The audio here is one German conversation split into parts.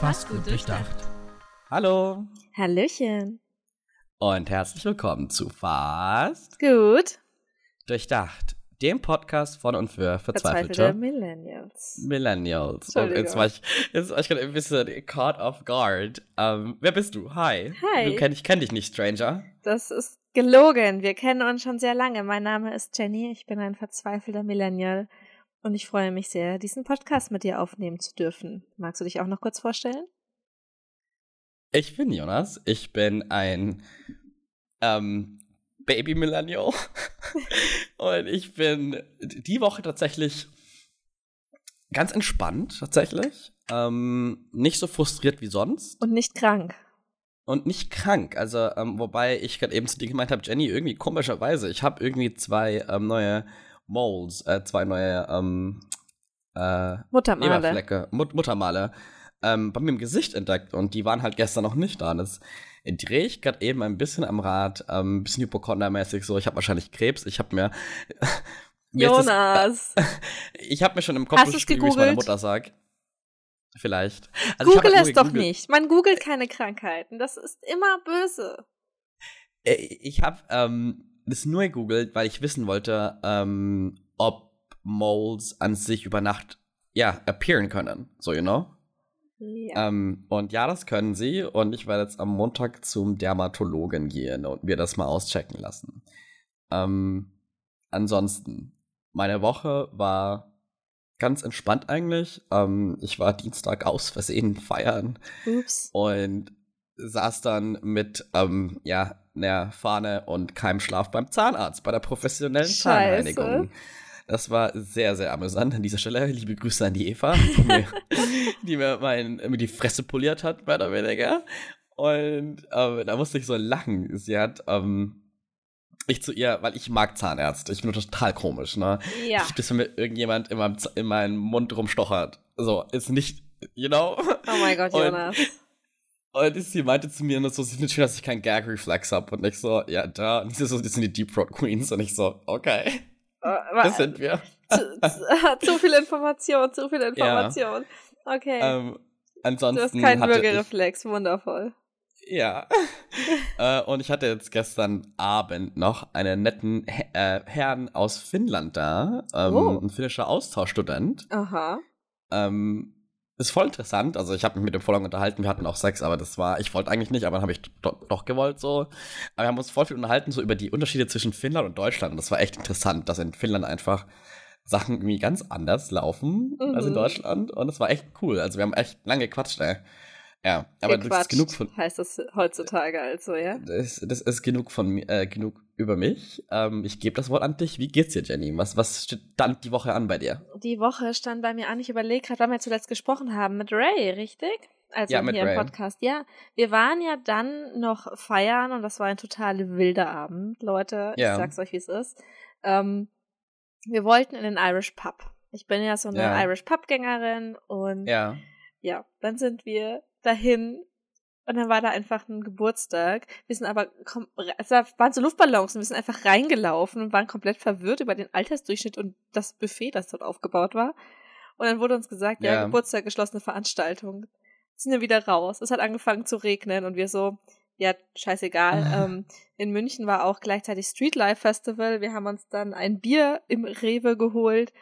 Fast gut durchdacht. Hallo Hallöchen. und herzlich willkommen zu Fast Gut. Durchdacht, dem Podcast von und für Verzweifelte verzweifelte Millennials. Millennials. Und jetzt war ich, jetzt war ich gerade ein bisschen caught off guard. Ähm, wer bist du? Hi. Hi. Du kenn, ich kenne dich nicht, Stranger. Das ist gelogen. Wir kennen uns schon sehr lange. Mein Name ist Jenny. Ich bin ein verzweifelter Millennial. Und ich freue mich sehr, diesen Podcast mit dir aufnehmen zu dürfen. Magst du dich auch noch kurz vorstellen? Ich bin Jonas. Ich bin ein ähm, Baby Millennial. und ich bin die Woche tatsächlich ganz entspannt, tatsächlich. Ähm, nicht so frustriert wie sonst. Und nicht krank. und nicht krank. Also, ähm, wobei ich gerade eben zu dir gemeint habe, Jenny, irgendwie komischerweise, ich habe irgendwie zwei ähm, neue Moles, äh, zwei neue ähm, äh, Muttermale. Leberflecke, Mut Muttermale ähm, bei mir im Gesicht entdeckt und die waren halt gestern noch nicht da. Und das drehe ich gerade eben ein bisschen am Rad, ähm, ein bisschen hypochondermäßig so. Ich habe wahrscheinlich Krebs. Ich habe mir, Jonas. Das, ich habe mir schon im Kopf geschrieben, wie ich meiner? Mutter sag. Vielleicht. Also Google halt es doch nicht. Man googelt keine Krankheiten. Das ist immer böse. Äh, Ich habe ähm, das nur gegoogelt, weil ich wissen wollte, ähm, ob Moles an sich über Nacht, ja, appearen können. So, you know? Ja. Ähm, und ja, das können sie. Und ich werde jetzt am Montag zum Dermatologen gehen und mir das mal auschecken lassen. Ähm, ansonsten, meine Woche war ganz entspannt eigentlich. Ähm, ich war Dienstag aus Versehen feiern Ups. und saß dann mit ähm, ja, einer Fahne und keinem Schlaf beim Zahnarzt bei der professionellen Scheiße. Zahnreinigung. Das war sehr, sehr amüsant an dieser Stelle. Liebe Grüße an die Eva, die mir, die mir, mein, die Fresse poliert hat, mehr oder weniger. Und ähm, da musste ich so lachen. Sie hat, ähm, ich zu ihr, weil ich mag Zahnärzte. Ich bin total komisch, ne? Ja. Ich, dass mir irgendjemand in meinem, in meinem Mund rumstochert. So, ist nicht, you know? Oh mein Gott, Jonas. Und sie meinte zu mir nur so, sie findet schön, dass ich keinen Gag-Reflex habe. Und ich so, ja, da. Und sie so, das sind die Deep Throat Queens. Und ich so, okay, Äh, das sind wir. zu, zu, viel Information, zu viel Information. Okay. Ähm, ansonsten du hast keinen Würgereflex, wundervoll. Ja. äh, und ich hatte jetzt gestern Abend noch einen netten äh, Herrn aus Finnland da. Ähm, Oh. Ein finnischer Austauschstudent. Aha. Ähm, ist voll interessant. Also ich habe mich mit dem voll lang unterhalten. Wir hatten auch Sex, aber das war, ich wollte eigentlich nicht, aber dann habe ich do doch gewollt so. Aber wir haben uns voll viel unterhalten so über die Unterschiede zwischen Finnland und Deutschland. Und das war echt interessant, dass in Finnland einfach Sachen irgendwie ganz anders laufen als in Mhm. Deutschland. Und das war echt cool. Also wir haben echt lange gequatscht, ey. Ja, aber das ist Gequatscht, genug von. heißt das heutzutage also, ja? Das, das ist genug von äh, genug über mich. Ähm, ich gebe das Wort an dich. Wie geht's dir, Jenny? Was, was stand die Woche an bei dir? Die Woche stand bei mir an, ich überlege gerade, wann wir zuletzt gesprochen haben, mit Ray, richtig? Also Ja, mit hier Ray. im Podcast. Ja, wir waren ja dann noch feiern und das war ein total wilder Abend, Leute. Ja. Ich sag's euch, wie es ist. Ähm, wir wollten in den Irish Pub. Ich bin ja so eine Ja. Irish Pub-Gängerin und Ja. ja, dann sind wir dahin und dann war da einfach ein Geburtstag. Wir sind aber, es war- waren so Luftballons und wir sind einfach reingelaufen und waren komplett verwirrt über den Altersdurchschnitt und das Buffet, das dort aufgebaut war. Und dann wurde uns gesagt, ja, Ja. Geburtstag, geschlossene Veranstaltung. Sind wir wieder raus. Es hat angefangen zu regnen und wir so, ja, scheißegal. Ah. ähm, in München war auch gleichzeitig Streetlife Festival. Wir haben uns dann ein Bier im Rewe geholt,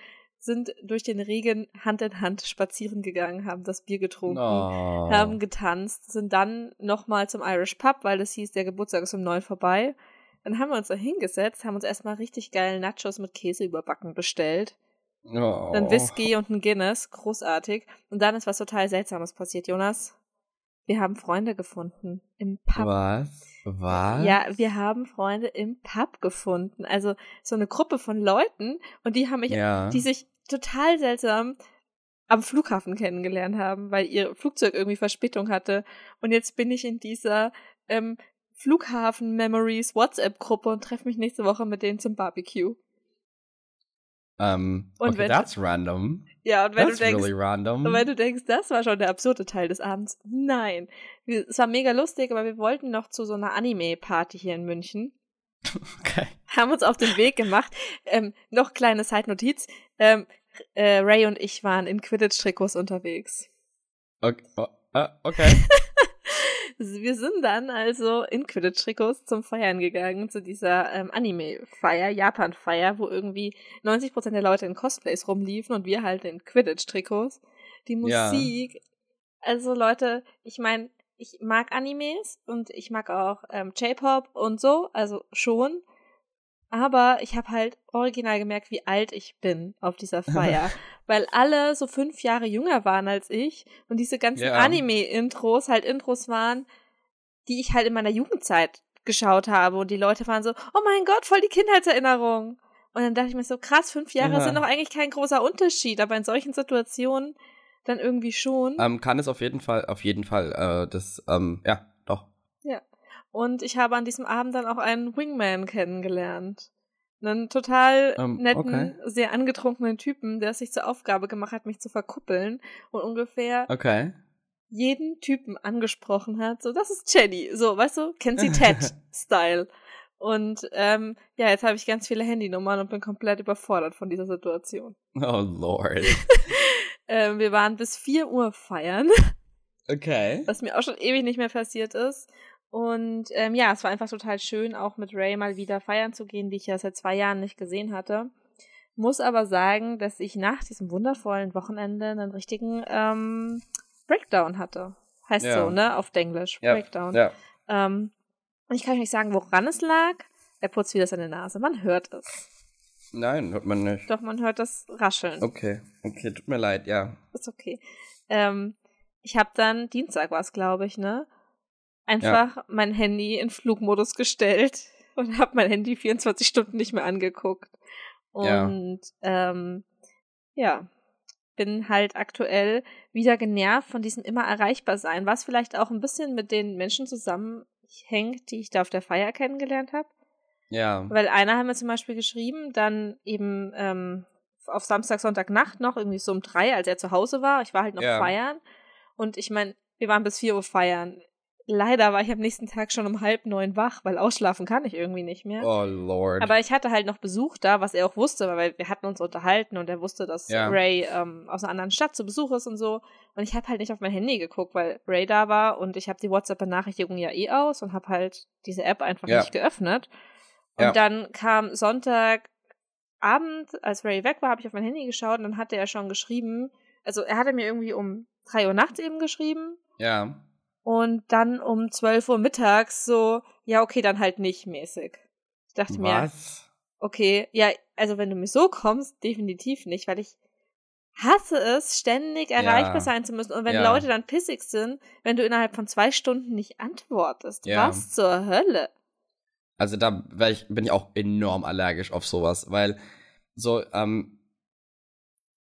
sind durch den Regen Hand in Hand spazieren gegangen, haben das Bier getrunken Oh. haben getanzt, sind dann nochmal zum Irish Pub, weil es hieß, der Geburtstag ist um neun vorbei. Dann haben wir uns da hingesetzt, haben uns erstmal richtig geil Nachos mit Käse überbacken bestellt. Oh. Dann Whisky und ein Guinness, großartig. Und dann ist was total Seltsames passiert, Jonas. Wir haben Freunde gefunden im Pub. Was? Was? Ja, wir haben Freunde im Pub gefunden. Also so eine Gruppe von Leuten und die haben mich Ja. die sich total seltsam am Flughafen kennengelernt haben, weil ihr Flugzeug irgendwie Verspätung hatte. Und jetzt bin ich in dieser ähm, Flughafen Memories WhatsApp-Gruppe und treffe mich nächste Woche mit denen zum Barbecue. Ähm, Und okay, wenn- that's random. Ja, und wenn That's du denkst, really random. und wenn du denkst, das war schon der absurde Teil des Abends. Nein. Es war mega lustig, aber wir wollten noch zu so einer Anime-Party hier in München. okay. haben uns auf den Weg gemacht. Ähm, noch kleine Side-Notiz. Ähm, äh, Ray und ich waren in Quidditch-Trikots unterwegs. Okay. Ah, okay. Wir sind dann also in Quidditch-Trikots zum Feiern gegangen, zu dieser ähm, Anime-Feier, Japan-Feier, wo irgendwie 90% der Leute in Cosplays rumliefen und wir halt in Quidditch-Trikots. Die Musik, ja. also Leute, ich meine, ich mag Animes und ich mag auch ähm, J-Pop und so, also schon. Aber ich habe halt original gemerkt, wie alt ich bin auf dieser Feier. weil alle so fünf Jahre jünger waren als ich und diese ganzen ja. Anime-Intros halt Intros waren, die ich halt in meiner Jugendzeit geschaut habe. Und die Leute waren so, oh mein Gott, voll die Kindheitserinnerung. Und dann dachte ich mir so, krass, fünf Jahre ja. sind doch eigentlich kein großer Unterschied, aber in solchen Situationen dann irgendwie schon. Ähm, kann es auf jeden Fall, auf jeden Fall. Äh, das, ähm, ja, doch. Ja. Und ich habe an diesem Abend dann auch einen Wingman kennengelernt. Einen total ähm, netten, okay. sehr angetrunkenen Typen, der es sich zur Aufgabe gemacht hat, mich zu verkuppeln und ungefähr okay. jeden Typen angesprochen hat. So, das ist Jenny. So, weißt du, kennt sie Ted-Style. Und ähm, ja, jetzt habe ich ganz viele Handynummern und bin komplett überfordert von dieser Situation. Oh Lord. ähm, wir waren bis 4 Uhr feiern. Okay. Was mir auch schon ewig nicht mehr passiert ist. Und ähm, ja, es war einfach total schön, auch mit Ray mal wieder feiern zu gehen, die ich ja seit zwei Jahren nicht gesehen hatte. Muss aber sagen, dass ich nach diesem wundervollen Wochenende einen richtigen ähm, Breakdown hatte. Heißt ja. so, ne? Auf Englisch. Ja. Breakdown. Ja. Ähm, und ich kann euch nicht sagen, woran es lag. Er putzt wieder seine Nase. Man hört es. Nein, hört man nicht. Doch, man hört das Rascheln. Okay, okay, tut mir leid, ja. Ist okay. Ähm, ich habe dann, Dienstag war es, glaube ich, ne? Einfach ja. mein Handy in Flugmodus gestellt und habe mein Handy 24 Stunden nicht mehr angeguckt. Und ja. Ähm, ja, bin halt aktuell wieder genervt von diesem immer erreichbar sein, was vielleicht auch ein bisschen mit den Menschen zusammenhängt, die ich da auf der Feier kennengelernt habe. Ja. Weil einer hat mir zum Beispiel geschrieben, dann eben ähm, auf Samstag, Sonntag Nacht noch, irgendwie so um drei, als er zu Hause war. Ich war halt noch ja. feiern. Und ich meine, wir waren bis vier Uhr feiern leider war ich am nächsten Tag schon um halb neun wach, weil ausschlafen kann ich irgendwie nicht mehr. Oh Lord. Aber ich hatte halt noch Besuch da, was er auch wusste, weil wir hatten uns unterhalten und er wusste, dass ja. Ray ähm, aus einer anderen Stadt zu Besuch ist und so. Und ich habe halt nicht auf mein Handy geguckt, weil Ray da war und ich habe die WhatsApp-Benachrichtigung ja eh aus und habe halt diese App einfach ja. nicht geöffnet. Und ja. dann kam Sonntagabend, als Ray weg war, habe ich auf mein Handy geschaut und dann hatte er schon geschrieben, also er hatte mir irgendwie um drei Uhr nachts eben geschrieben. Ja und dann um 12 Uhr mittags so, ja, okay, dann halt nicht mäßig. Ich dachte Was? mir, okay, ja, also wenn du mir so kommst, definitiv nicht, weil ich hasse es, ständig erreichbar ja. sein zu müssen. Und wenn ja. Leute dann pissig sind, wenn du innerhalb von zwei Stunden nicht antwortest, ja. was zur Hölle? Also da ich, bin ich auch enorm allergisch auf sowas, weil so, ähm,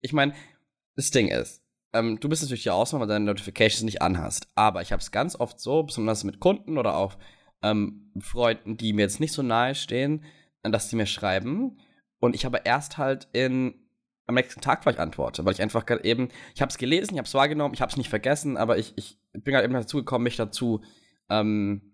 ich meine, das Ding ist, ähm, du bist natürlich die Ausnahme, weil deine Notifications nicht anhast. Aber ich habe es ganz oft so, besonders mit Kunden oder auch ähm, Freunden, die mir jetzt nicht so nahe stehen, dass sie mir schreiben. Und ich habe erst halt in am nächsten Tag vielleicht antworte, weil ich einfach eben, ich habe es gelesen, ich habe es wahrgenommen, ich habe es nicht vergessen, aber ich, ich bin halt eben dazu gekommen, mich dazu, ähm,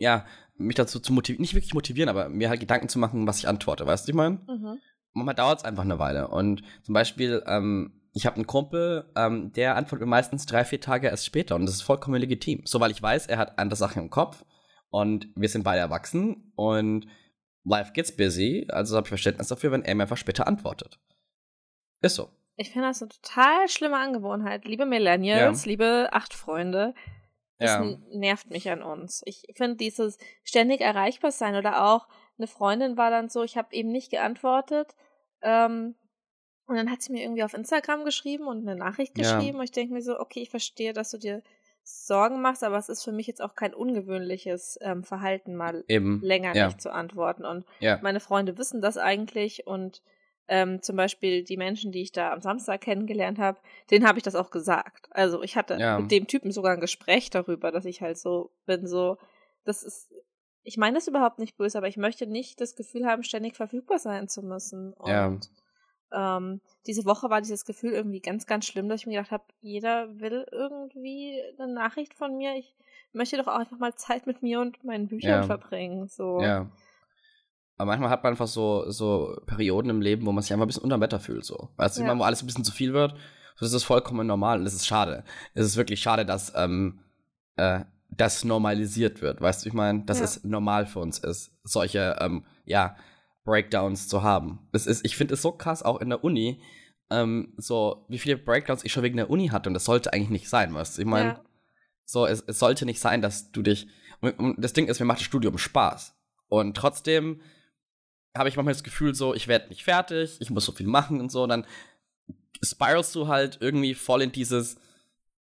ja, mich dazu zu motivieren, nicht wirklich motivieren, aber mir halt Gedanken zu machen, was ich antworte, weißt du, ich meine? Mhm. Manchmal dauert es einfach eine Weile. Und zum Beispiel, ähm, ich habe einen Kumpel, ähm, der antwortet mir meistens drei, vier Tage erst später und das ist vollkommen legitim. So, weil ich weiß, er hat andere Sachen im Kopf und wir sind beide erwachsen und life gets busy, also habe ich Verständnis dafür, wenn er mir einfach später antwortet. Ist so. Ich finde das eine total schlimme Angewohnheit. Liebe Millennials, ja. liebe acht Freunde, das ja. nervt mich an uns. Ich finde dieses ständig erreichbar sein oder auch eine Freundin war dann so, ich habe eben nicht geantwortet, ähm, und dann hat sie mir irgendwie auf Instagram geschrieben und eine Nachricht geschrieben. Ja. Und ich denke mir so, okay, ich verstehe, dass du dir Sorgen machst, aber es ist für mich jetzt auch kein ungewöhnliches ähm, Verhalten, mal Eben. länger ja. nicht zu antworten. Und meine Freunde wissen das eigentlich und ähm, zum Beispiel die Menschen, die ich da am Samstag kennengelernt habe, denen habe ich das auch gesagt. Also ich hatte ja. mit dem Typen sogar ein Gespräch darüber, dass ich halt so bin, so, das ist, ich meine das überhaupt nicht böse, aber ich möchte nicht das Gefühl haben, ständig verfügbar sein zu müssen. Und ja ähm, diese Woche war dieses Gefühl irgendwie ganz, ganz schlimm, dass ich mir gedacht habe, jeder will irgendwie eine Nachricht von mir. Ich möchte doch auch einfach mal Zeit mit mir und meinen Büchern ja. verbringen. So. Ja. Aber manchmal hat man einfach so, so Perioden im Leben, wo man sich einfach ein bisschen unterm Wetter fühlt. So. Weißt du, ja. immer, wo alles ein bisschen zu viel wird. Das ist vollkommen normal und das ist schade. Es ist wirklich schade, dass ähm, äh, das normalisiert wird. Weißt du, ich meine, dass Ja. es normal für uns ist, solche, ähm, ja, Breakdowns zu haben. Das ist, ich finde es so krass, auch in der Uni, ähm, so, wie viele Breakdowns ich schon wegen der Uni hatte und das sollte eigentlich nicht sein, weißt du, ich meine, ja. so, es, es sollte nicht sein, dass du dich. Und das Ding ist, mir macht das Studium Spaß. Und trotzdem habe ich manchmal das Gefühl, so, ich werde nicht fertig, ich muss so viel machen und so. Und dann spiralst du halt irgendwie voll in dieses,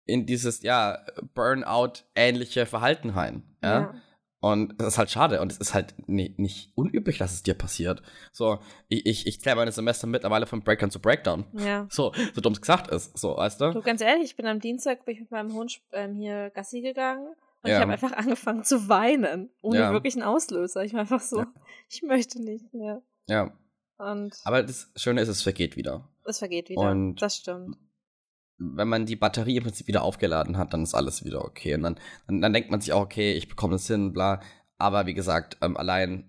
in dieses, ja, Burnout-ähnliche Verhalten rein. Ja? Ja. Und das ist halt schade. Und es ist halt ni- nicht unüblich, dass es dir passiert. So, ich, ich, ich zähle meine Semester mittlerweile von Breakdown zu Breakdown. ja. So, so dumm es gesagt ist. So, weißt du? Du, ganz ehrlich, ich bin am Dienstag bin ich mit meinem Hund ähm, hier Gassi gegangen und Ja. ich habe einfach angefangen zu weinen. Ohne Ja. wirklichen Auslöser. Ich war einfach so, Ja. ich möchte nicht mehr. Ja. Und Aber das Schöne ist, es vergeht wieder. es vergeht wieder. Und- das stimmt. wenn man die Batterie im Prinzip wieder aufgeladen hat, dann ist alles wieder okay. Und dann, dann, dann denkt man sich auch, okay, ich bekomme das hin, bla. Aber wie gesagt, ähm, allein,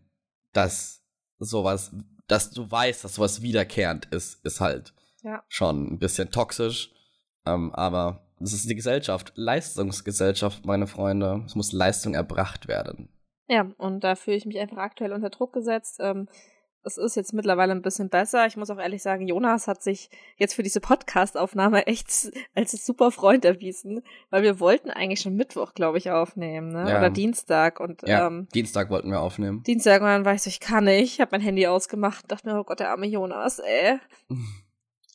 dass sowas, dass du weißt, dass sowas wiederkehrend ist, ist halt schon ein bisschen toxisch. Ähm, aber das ist die Gesellschaft, Leistungsgesellschaft, meine Freunde. Es muss Leistung erbracht werden. Ja, und da fühle ich mich einfach aktuell unter Druck gesetzt. Ähm, es ist jetzt mittlerweile ein bisschen besser. Ich muss auch ehrlich sagen, Jonas hat sich jetzt für diese Podcast-Aufnahme echt als super Freund erwiesen, weil wir wollten eigentlich schon Mittwoch, glaube ich, aufnehmen, ne? Ja. Oder Dienstag. Und Ja, ähm, Dienstag wollten wir aufnehmen. Dienstag und dann war ich so, ich kann nicht, habe mein Handy ausgemacht, dachte mir, oh Gott, der arme Jonas, ey.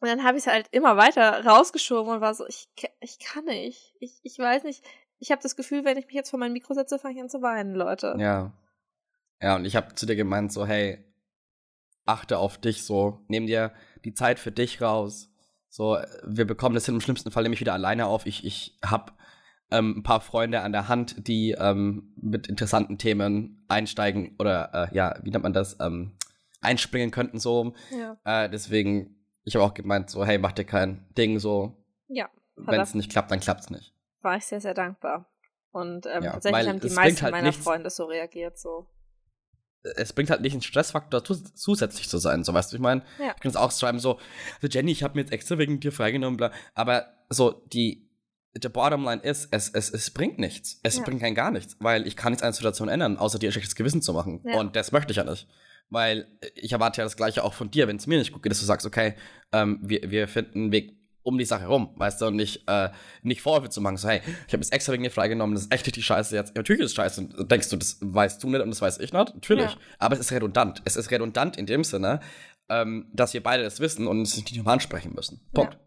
Und dann habe ich es halt immer weiter rausgeschoben und war so, ich, ich kann nicht. Ich, ich weiß nicht. Ich habe das Gefühl, wenn ich mich jetzt vor mein Mikro setze, fange ich an zu weinen, Leute. Ja. Ja, und ich habe zu dir gemeint, so, hey, achte auf dich, so, nimm dir die Zeit für dich raus. So, wir bekommen das hin, im schlimmsten Fall nehme ich wieder alleine auf. Ich, ich habe ähm, ein paar Freunde an der Hand, die ähm, mit interessanten Themen einsteigen oder, äh, ja, wie nennt man das, ähm, einspringen könnten, so. Ja. Äh, deswegen, ich habe auch gemeint, so, hey, mach dir kein Ding, so, Ja, wenn es nicht klappt, dann klappt's nicht. war ich sehr, sehr dankbar. Und ähm, Ja, tatsächlich haben die es meisten halt meiner nichts- Freunde so reagiert, so. es bringt halt nicht einen Stressfaktor, zus zusätzlich zu sein, so weißt du, ich meine, Ja. ich kann es auch schreiben, so, so Jenny, ich habe mir jetzt extra wegen dir freigenommen, bla, aber so, die, der Bottomline ist, es, es, es bringt nichts. Es Ja. bringt kein gar nichts, weil ich kann nichts an der Situation ändern, außer dir ein schlechtes Gewissen zu machen. Ja. Und das möchte ich ja nicht. Weil ich erwarte ja das Gleiche auch von dir, wenn es mir nicht gut geht, dass du sagst, okay, ähm, wir, wir finden einen Weg um die Sache rum, weißt du, und nicht, äh, nicht Vorwürfe zu machen, so, hey, ich habe jetzt extra wegen dir freigenommen, das ist echt richtig scheiße jetzt. Ja, natürlich ist es scheiße. Und denkst du, das weißt du nicht und das weiß ich nicht? Natürlich. Ja. Aber es ist redundant. Es ist redundant in dem Sinne, ähm, dass wir beide das wissen und es nicht nochmal ansprechen müssen. Punkt.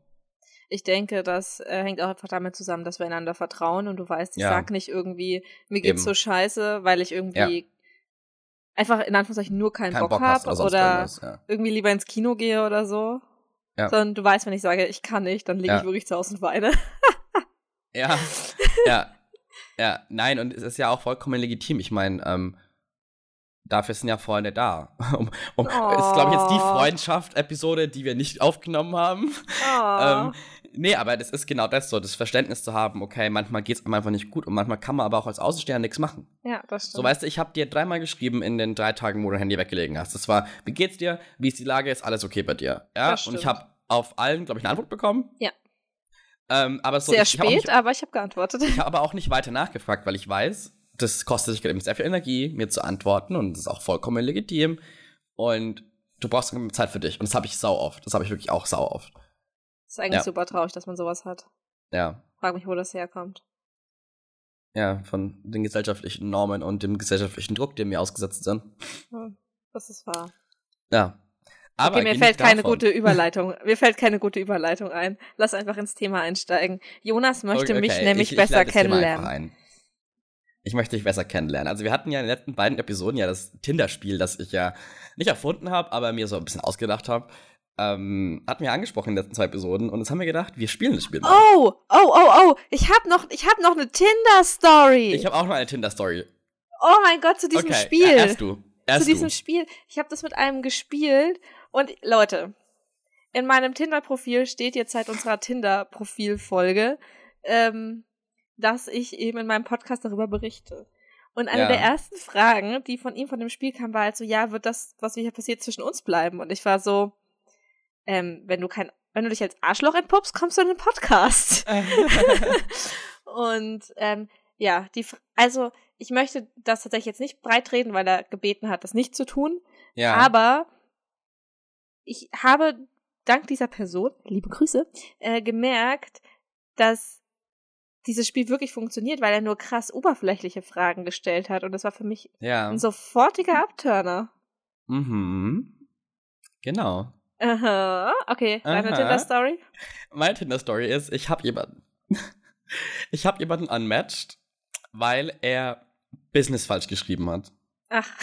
Ich denke, das äh, hängt auch einfach damit zusammen, dass wir einander vertrauen und du weißt, ich Ja. sag nicht irgendwie, mir geht's Eben. so scheiße, weil ich irgendwie einfach in Anführungszeichen nur keinen Kein Bock, Bock habe oder ja. irgendwie lieber ins Kino gehe oder so. Ja. Sondern du weißt, wenn ich sage, ich kann nicht, dann liege Ja. ich wirklich zu Hause und weine. Ja, ja, ja, nein, und es ist ja auch vollkommen legitim. Ich meine, ähm, dafür sind ja Freunde da. Um, um, Ist, glaube ich, jetzt die Oh. Freundschaft-Episode, die wir nicht aufgenommen haben. Oh. Ähm, nee, aber das ist genau das so, das Verständnis zu haben, okay, manchmal geht es einem einfach nicht gut und manchmal kann man aber auch als Außenstehender nichts machen. ja, das stimmt. So, weißt du, ich habe dir dreimal geschrieben in den drei Tagen, wo du Handy weggelegen hast. Das war, wie geht's dir? Wie ist die Lage? Ist alles okay bei dir? Ja, Das und ich stimmt. habe auf allen, glaube ich, eine Antwort bekommen. Ja. Ähm, aber so, Sehr ich, ich spät, nicht, aber ich habe geantwortet. ich habe aber auch nicht weiter nachgefragt, weil ich weiß, das kostet sich eben sehr viel Energie, mir zu antworten und das ist auch vollkommen legitim. Und du brauchst Zeit für dich. Und das habe ich sau oft. Das habe ich wirklich auch sau oft. Ist eigentlich Ja. super traurig, dass man sowas hat. Ja. Frag mich, wo das herkommt. Ja, von den gesellschaftlichen Normen und dem gesellschaftlichen Druck, dem wir ausgesetzt sind. Hm, Das ist wahr. Ja. Aber okay, mir fällt keine davon. gute Überleitung. mir fällt keine gute Überleitung ein. Lass einfach ins Thema einsteigen. Jonas möchte Okay, mich okay, nämlich ich, ich besser einfach kennenlernen. Ich möchte dich besser kennenlernen. Also wir hatten ja in den letzten beiden Episoden ja das Tinder-Spiel, das ich ja nicht erfunden habe, aber mir so ein bisschen ausgedacht habe. Ähm, hatten wir angesprochen in den letzten zwei Episoden und jetzt haben wir gedacht, wir spielen das Spiel mal. Oh, oh, oh, oh. Ich habe noch, ich hab noch eine Tinder-Story. Ich habe auch noch eine Tinder-Story. Oh mein Gott, zu diesem okay, Spiel. ja, erst du. Erst zu diesem du. Spiel. Ich habe das mit einem gespielt und Leute, in meinem Tinder-Profil steht jetzt seit unserer Tinder-Profil-Folge, ähm, dass ich eben in meinem Podcast darüber berichte. Und eine Ja. der ersten Fragen, die von ihm von dem Spiel kam, war halt so, ja, wird das, was hier passiert, zwischen uns bleiben? Und ich war so, ähm, wenn du kein, wenn du dich als Arschloch entpuppst, kommst du in den Podcast. und ähm, ja, die, also ich möchte das tatsächlich jetzt nicht breit reden, weil er gebeten hat, das nicht zu tun. Ja. Aber ich habe dank dieser Person, liebe Grüße, äh, gemerkt, dass dieses Spiel wirklich funktioniert, weil er nur krass oberflächliche Fragen gestellt hat. Und das war für mich ja. ein sofortiger Abturner. Mhm. Genau. Aha. Okay, deine. Tinder-Story? Meine Tinder-Story ist, ich habe jemanden. ich habe jemanden unmatched, weil er Business falsch geschrieben hat. Ach.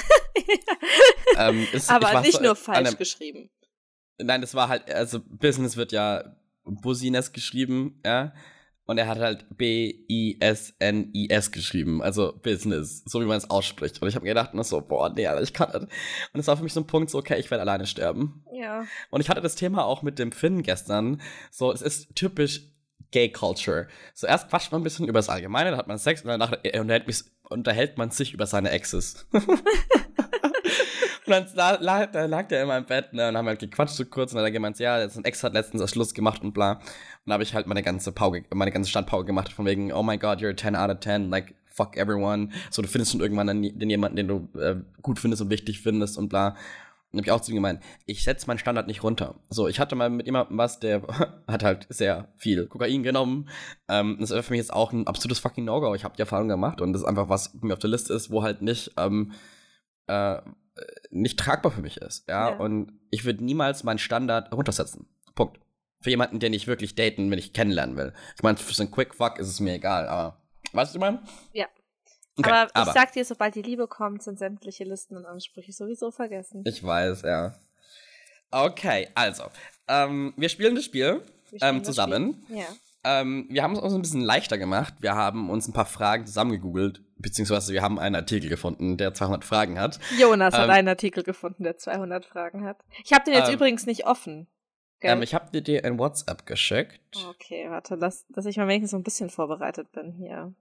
Ähm, es- Aber nicht so nur falsch einem- geschrieben. Nein, das war halt, also Business wird ja Busines geschrieben, ja. Und er hat halt B-I-S-N-I-S geschrieben, also Business, so wie man es ausspricht. Und ich habe mir gedacht, na so, boah, nee, Alter, ich kann das. Und es war für mich so ein Punkt, so, okay, ich werde alleine sterben. Ja. Und ich hatte das Thema auch mit dem Finn gestern. So, es ist typisch Gay Culture. So, erst quatscht man ein bisschen über das Allgemeine, dann hat man Sex und danach unterhält, mich, unterhält man sich über seine Exes. und dann la- la- da lag der immer im Bett ne, und haben halt gequatscht so kurz und dann hat er gemeint, ja, jetzt ein Ex hat letztens das Schluss gemacht und bla. Und dann habe ich halt meine ganze Pauke, meine ganze Standpauke gemacht von wegen, oh my god, you're a 10 out of 10, like, fuck everyone. So, du findest schon irgendwann dann den jemanden, den du äh, gut findest und wichtig findest und bla. Und hab ich auch zu ihm gemeint, ich setze meinen Standard nicht runter. So, ich hatte mal mit jemandem was, der hat halt sehr viel Kokain genommen. Ähm, das ist für mich jetzt auch ein absolutes fucking No-Go. Ich habe die Erfahrung gemacht und das ist einfach was bei mir auf der Liste ist, wo halt nicht, ähm, äh, nicht tragbar für mich ist. Ja, Ja. und ich würde niemals meinen Standard runtersetzen. Punkt. Für jemanden, den ich wirklich daten, wenn ich kennenlernen will. Ich meine, für so einen Quick Fuck ist es mir egal, aber weißt du, ich meine? Ja. Okay, aber, aber ich sag dir, sobald die Liebe kommt, sind sämtliche Listen und Ansprüche sowieso vergessen. Ich weiß, ja. Okay, also. Ähm, wir spielen das Spiel spielen ähm, das zusammen. Spiel. Ja. Ähm, wir haben es uns ein bisschen leichter gemacht. Wir haben uns ein paar Fragen zusammengegoogelt, beziehungsweise wir haben einen Artikel gefunden, der 200 Fragen hat. Jonas hat Ähm, einen Artikel gefunden, der 200 Fragen hat. Ich habe den jetzt Ähm, übrigens nicht offen. Ähm, ich habe dir ein WhatsApp geschickt. okay, warte, dass, dass ich mal wenigstens so ein bisschen vorbereitet bin hier.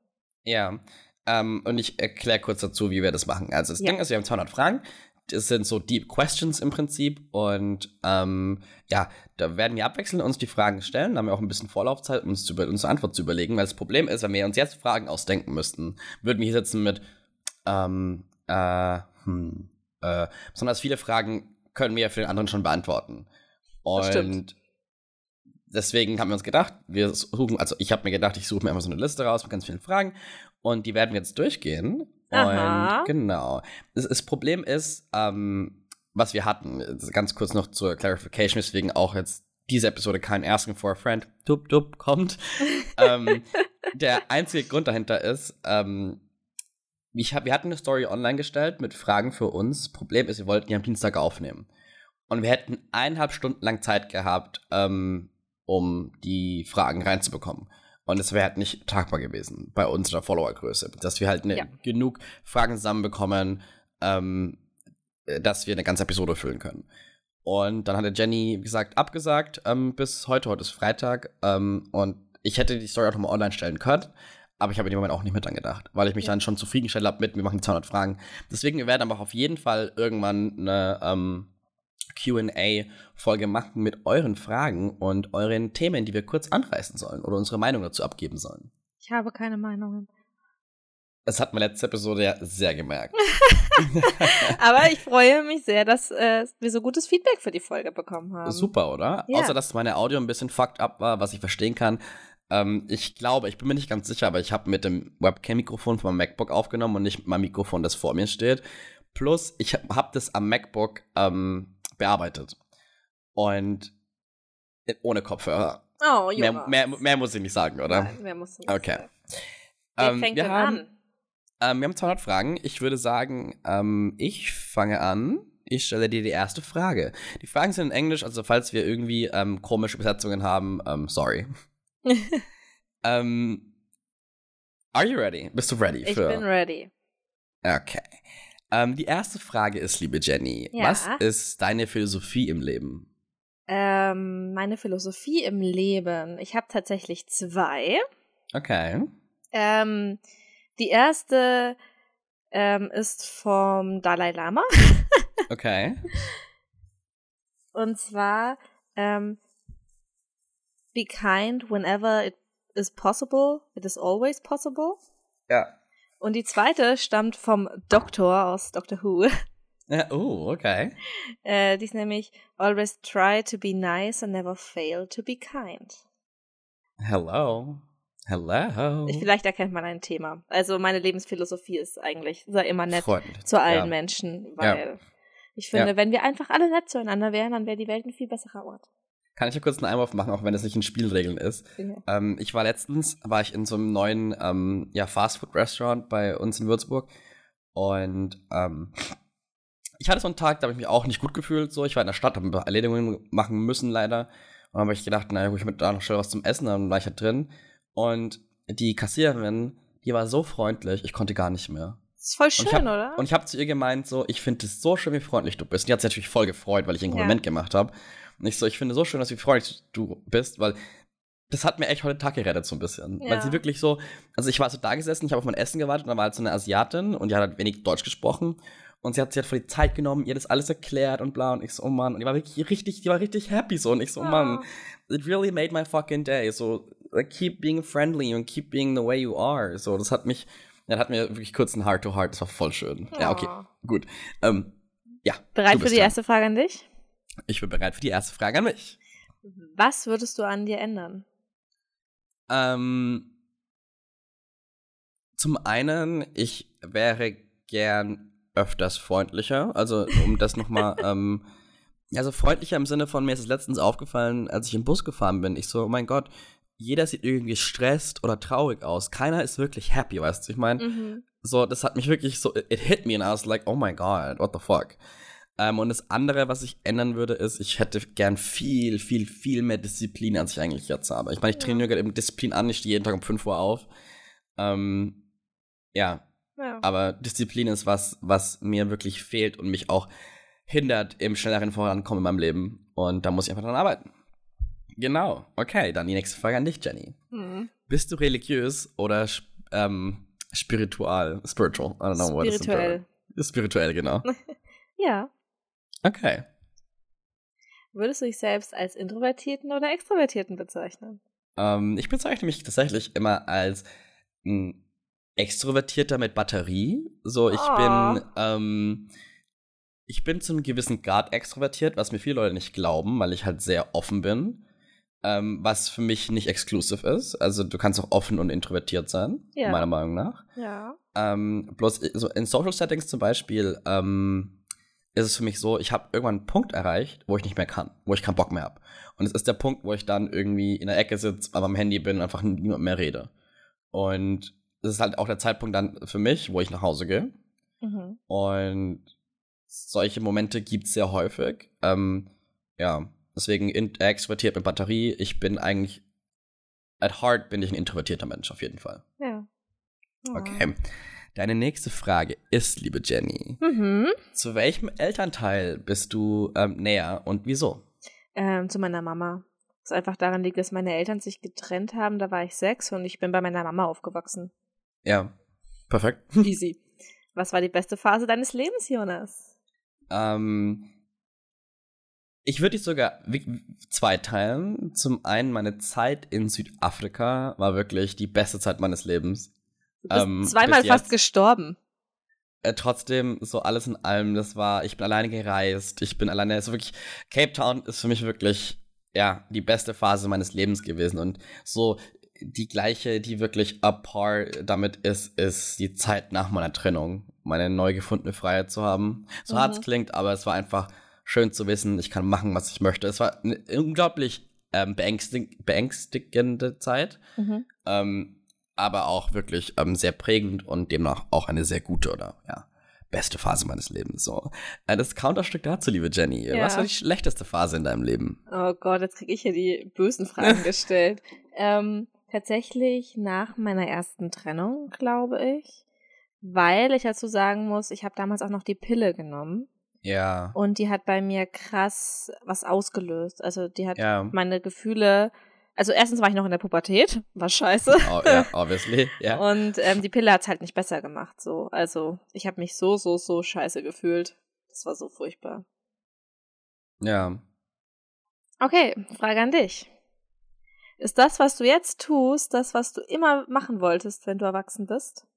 Ja. Ähm, und ich erkläre kurz dazu, wie wir das machen. Also das Ja. Ding ist, wir haben 200 Fragen. Das sind so Deep Questions im Prinzip. Und ähm, ja, da werden wir abwechselnd uns die Fragen stellen. Da haben wir auch ein bisschen Vorlaufzeit, um uns zu über unsere Antwort zu überlegen. Weil das Problem ist, wenn wir uns jetzt Fragen ausdenken müssten, würden wir hier sitzen mit ähm, äh, hm, äh, besonders viele Fragen können wir für den anderen schon beantworten. Und deswegen haben wir uns gedacht, wir suchen, also ich habe mir gedacht, ich suche mir einfach so eine Liste raus mit ganz vielen Fragen und die werden wir jetzt durchgehen. Aha. Und genau. Das, das Problem ist, ähm, was wir hatten, ganz kurz noch zur Clarification, weswegen auch jetzt diese Episode kein Asking for a Friend dup, dup, kommt. ähm, der einzige Grund dahinter ist, ähm, ich hab, wir hatten eine Story online gestellt mit Fragen für uns. Problem ist, wir wollten die am Dienstag aufnehmen. Und wir hätten eineinhalb Stunden lang Zeit gehabt, ähm, um die Fragen reinzubekommen. Und es wäre halt nicht tragbar gewesen bei unserer Followergröße, dass wir halt ne, Ja. genug Fragen zusammenbekommen, ähm, äh, dass wir eine ganze Episode füllen können. Und dann hatte Jenny, wie gesagt, abgesagt ähm, bis heute. Heute ist Freitag. Ähm, und ich hätte die Story auch nochmal online stellen können. Aber ich habe in dem Moment auch nicht mit dran gedacht, weil ich mich Ja. dann schon zufriedengestellt habe mit, wir machen die 200 Fragen. Deswegen, wir werden aber auf jeden Fall irgendwann eine ähm, QA-Folge machen mit euren Fragen und euren Themen, die wir kurz anreißen sollen oder unsere Meinung dazu abgeben sollen. Ich habe keine Meinungen. Das hat man letzte Episode ja sehr gemerkt. Aber ich freue mich sehr, dass äh, wir so gutes Feedback für die Folge bekommen haben. Super, oder? Ja. Außer, dass meine Audio ein bisschen fucked up war, was ich verstehen kann. Ähm, ich glaube, ich bin mir nicht ganz sicher, aber ich habe mit dem Webcam-Mikrofon von meinem MacBook aufgenommen und nicht mit meinem Mikrofon, das vor mir steht. Plus, ich habe hab das am MacBook ähm, bearbeitet. Und äh, ohne Kopfhörer. Oh, Mehr, Jonas. mehr, mehr muss ich nicht sagen, oder? Nein, mehr muss nicht Okay. sein. Wer Ähm, fängt wir denn haben, an? Ähm, wir haben 200 Fragen. Ich würde sagen, ähm, ich fange an. Ich stelle dir die erste Frage. Die Fragen sind in Englisch, also falls wir irgendwie ähm, komische Besetzungen haben, ähm, sorry. ähm, are you ready? Bist du ready ich für? bin ready. okay. Ähm, die erste Frage ist, liebe Jenny, Ja. was ist deine Philosophie im Leben? Ähm, meine Philosophie im Leben. Ich habe tatsächlich zwei. Okay. Ähm, die erste ähm, ist vom Dalai Lama. Okay. Und zwar, ähm, be kind whenever it is possible. It is always possible. Ja. Und die zweite stammt vom Doktor aus Doctor Who. ja oh, okay. Äh, die ist nämlich always try to be nice and never fail to be kind. Hello. Hello. Vielleicht erkennt man ein Thema. Also meine Lebensphilosophie ist eigentlich, sei immer nett Freundlich. zu allen ja. Menschen, weil Ja. ich finde, wenn wir einfach alle nett zueinander wären, dann wäre die Welt ein viel besserer Ort. Kann ich ja kurz einen Einwurf machen, auch wenn es nicht in Spielregeln ist. Ja. Ähm, ich war letztens, war ich in so einem neuen ähm, ja, Fastfood-Restaurant bei uns in Würzburg und ähm, ich hatte so einen Tag, da habe ich mich auch nicht gut gefühlt. So, ich war in der Stadt, habe ein paar Erledigungen machen müssen leider. Und dann habe ich gedacht, naja, gut, ich mit da noch schnell was zum Essen, dann war ich halt drin. Und die Kassiererin, die war so freundlich, ich konnte gar nicht mehr. Das ist voll Und schön, ich hab, oder? Und ich habe zu ihr gemeint, so, ich finde es so schön, wie freundlich du bist. Und die hat sich natürlich voll gefreut, weil ich ein Ja. Kompliment gemacht habe. Und ich so, ich finde so schön, dass wie freundlich du bist, weil das hat mir echt heute Tag gerettet, so ein bisschen. Weil Ja. sie wirklich so, also ich war so da gesessen, ich habe auf mein Essen gewartet und da war halt so eine Asiatin und die hat halt wenig Deutsch gesprochen. Und sie hat sich halt voll die Zeit genommen, ihr das alles erklärt und bla. Und ich so, oh Mann. Und die war wirklich richtig, die war richtig happy so. Und ich so, oh Mann, Oh. it really made my fucking day. So, like, keep being friendly and keep being the way you are. So, das hat mich, das hat mir wirklich kurz ein Heart to Heart. Das war voll schön. Ja, okay, Oh. gut. Ähm, ja. Bereit für die dran. erste Frage an dich? Ich bin bereit für die erste Frage an mich. Was würdest du an dir ändern? Ähm, zum einen, ich wäre gern öfters freundlicher. Also, um das nochmal, ähm, also freundlicher im Sinne von, mir ist es letztens aufgefallen, als ich im Bus gefahren bin. Ich so, oh mein Gott, jeder sieht irgendwie gestresst oder traurig aus. Keiner ist wirklich happy, weißt du? Ich meine, Mhm. so, das hat mich wirklich so, it hit me and I was like, oh my God, what the fuck. Ähm, und das andere, was ich ändern würde, ist, ich hätte gern viel, viel, viel mehr Disziplin, als ich eigentlich jetzt habe. Ich meine, ich Ja. trainiere gerade eben Disziplin an, ich stehe jeden Tag um 5 Uhr auf. Ähm, ja, Ja. aber Disziplin ist was, was mir wirklich fehlt und mich auch hindert im schnelleren Vorankommen in meinem Leben. Und da muss ich einfach dran arbeiten. Genau. Okay, dann die nächste Frage an dich, Jenny. Mhm. Bist du religiös oder ähm, spiritual? Spiritual. I don't know what is the Spirituell. Spirituell, genau. Ja. Okay. Würdest du dich selbst als Introvertierten oder Extrovertierten bezeichnen? Ähm, ich bezeichne mich tatsächlich immer als ein Extrovertierter mit Batterie. So, ich Oh. bin, ähm, ich bin zu einem gewissen Grad extrovertiert, was mir viele Leute nicht glauben, weil ich halt sehr offen bin. Ähm, was für mich nicht exclusive ist. Also du kannst auch offen und introvertiert sein, Ja. meiner Meinung nach. Ja. Ähm, bloß so in Social Settings zum Beispiel ähm, ist es für mich so, ich habe irgendwann einen Punkt erreicht, wo ich nicht mehr kann, wo ich keinen Bock mehr habe. Und es ist der Punkt, wo ich dann irgendwie in der Ecke sitze, aber am Handy bin und einfach niemand mehr rede. Und es ist halt auch der Zeitpunkt dann für mich, wo ich nach Hause gehe. Mhm. Und solche Momente gibt es sehr häufig. Ähm, ja, deswegen extrovertiert mit Batterie. Ich bin eigentlich, at heart bin ich ein introvertierter Mensch auf jeden Fall. Ja. Okay. Deine nächste Frage ist, liebe Jenny, Mhm. zu welchem Elternteil bist du ähm, näher und wieso? Ähm, zu meiner Mama. Was einfach daran liegt, dass meine Eltern sich getrennt haben. Da war ich sechs und ich bin bei meiner Mama aufgewachsen. Ja, perfekt. Easy. Was war die beste Phase deines Lebens, Jonas? ähm, ich würde dich sogar wi- zweiteilen. Zum einen, meine Zeit in Südafrika war wirklich die beste Zeit meines Lebens. Du bist Ähm, zweimal fast gestorben. Äh, trotzdem, so alles in allem, das war, ich bin alleine gereist, ich bin alleine, also wirklich, Cape Town ist für mich wirklich, ja, die beste Phase meines Lebens gewesen und so die gleiche, die wirklich apart damit ist, ist die Zeit nach meiner Trennung, meine neu gefundene Freiheit zu haben. So Mhm. hart es klingt, aber es war einfach schön zu wissen, ich kann machen, was ich möchte. Es war eine unglaublich ähm, beängstig beängstigende Zeit Mhm. ähm, aber auch wirklich ähm, sehr prägend und demnach auch eine sehr gute oder ja, beste Phase meines Lebens. So. Äh, das Counterstück dazu, liebe Jenny. Ja. Was war die schlechteste Phase in deinem Leben? Oh Gott, jetzt kriege ich hier die bösen Fragen gestellt. Ähm, tatsächlich nach meiner ersten Trennung, glaube ich. Weil ich dazu sagen muss, ich habe damals auch noch die Pille genommen. Ja. Und die hat bei mir krass was ausgelöst. Also die hat Ja. meine Gefühle. Also erstens war ich noch in der Pubertät, war scheiße. Oh, ja, obviously. Ja. Und ähm, die Pille hat's halt nicht besser gemacht. So, also ich habe mich so, so, so scheiße gefühlt. Das war so furchtbar. ja. Okay, Frage an dich. Ist das, was du jetzt tust, das, was du immer machen wolltest, wenn du erwachsen bist?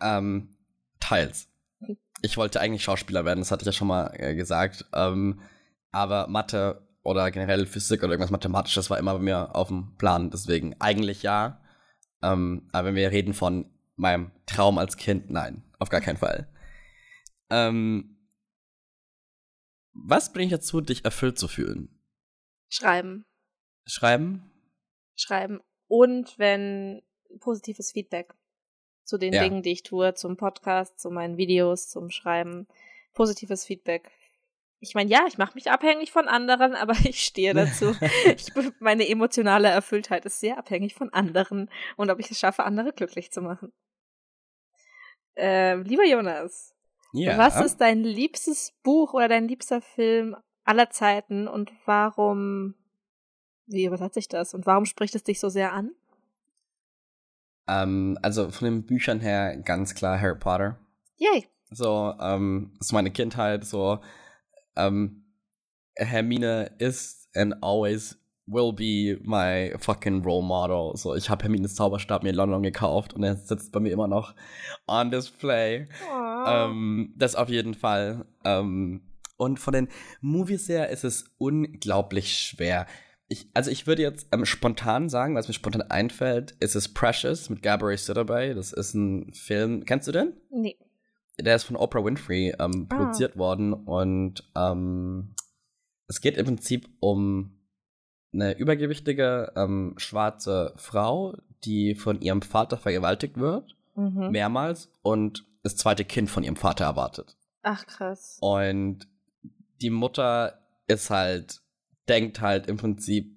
Ähm, teils. Mhm. Ich wollte eigentlich Schauspieler werden, das hatte ich ja schon mal äh, gesagt. Ähm, aber Mathe oder generell Physik oder irgendwas Mathematisches war immer bei mir auf dem Plan. Deswegen eigentlich ja. Ähm, aber wenn wir reden von meinem Traum als Kind, nein, auf gar keinen Fall. Ähm, was bringt dazu, dich erfüllt zu fühlen? Schreiben. Schreiben? Schreiben. Und wenn positives Feedback zu den Ja. Dingen, die ich tue, zum Podcast, zu meinen Videos, zum Schreiben. Positives Feedback. Ich meine, ja, ich mache mich abhängig von anderen, aber ich stehe dazu. ich, meine emotionale Erfülltheit ist sehr abhängig von anderen und ob ich es schaffe, andere glücklich zu machen. Ähm, lieber Jonas, Ja. was ist dein liebstes Buch oder dein liebster Film aller Zeiten und warum, wie übersetze ich das und warum spricht es dich so sehr an? Ähm, also von den Büchern her ganz klar Harry Potter. Yay. So, ähm, das ist meine Kindheit, so, ähm, Hermine is and always will be my fucking role model. So, ich habe Hermines Zauberstab mir in London gekauft und er sitzt bei mir immer noch on display. Oh. Ähm, das auf jeden Fall. Ähm, und von den Movies her ist es unglaublich schwer. Ich, also ich würde jetzt ähm, spontan sagen, was mir spontan einfällt, ist es Precious mit Gabrielle Sidibe. Das ist ein Film. Kennst du den? nee. Der ist von Oprah Winfrey ähm, Ah. produziert worden und ähm, es geht im Prinzip um eine übergewichtige ähm, schwarze Frau, die von ihrem Vater vergewaltigt wird, Mhm. mehrmals, und das zweite Kind von ihrem Vater erwartet. Ach krass. Und die Mutter ist halt, denkt halt im Prinzip,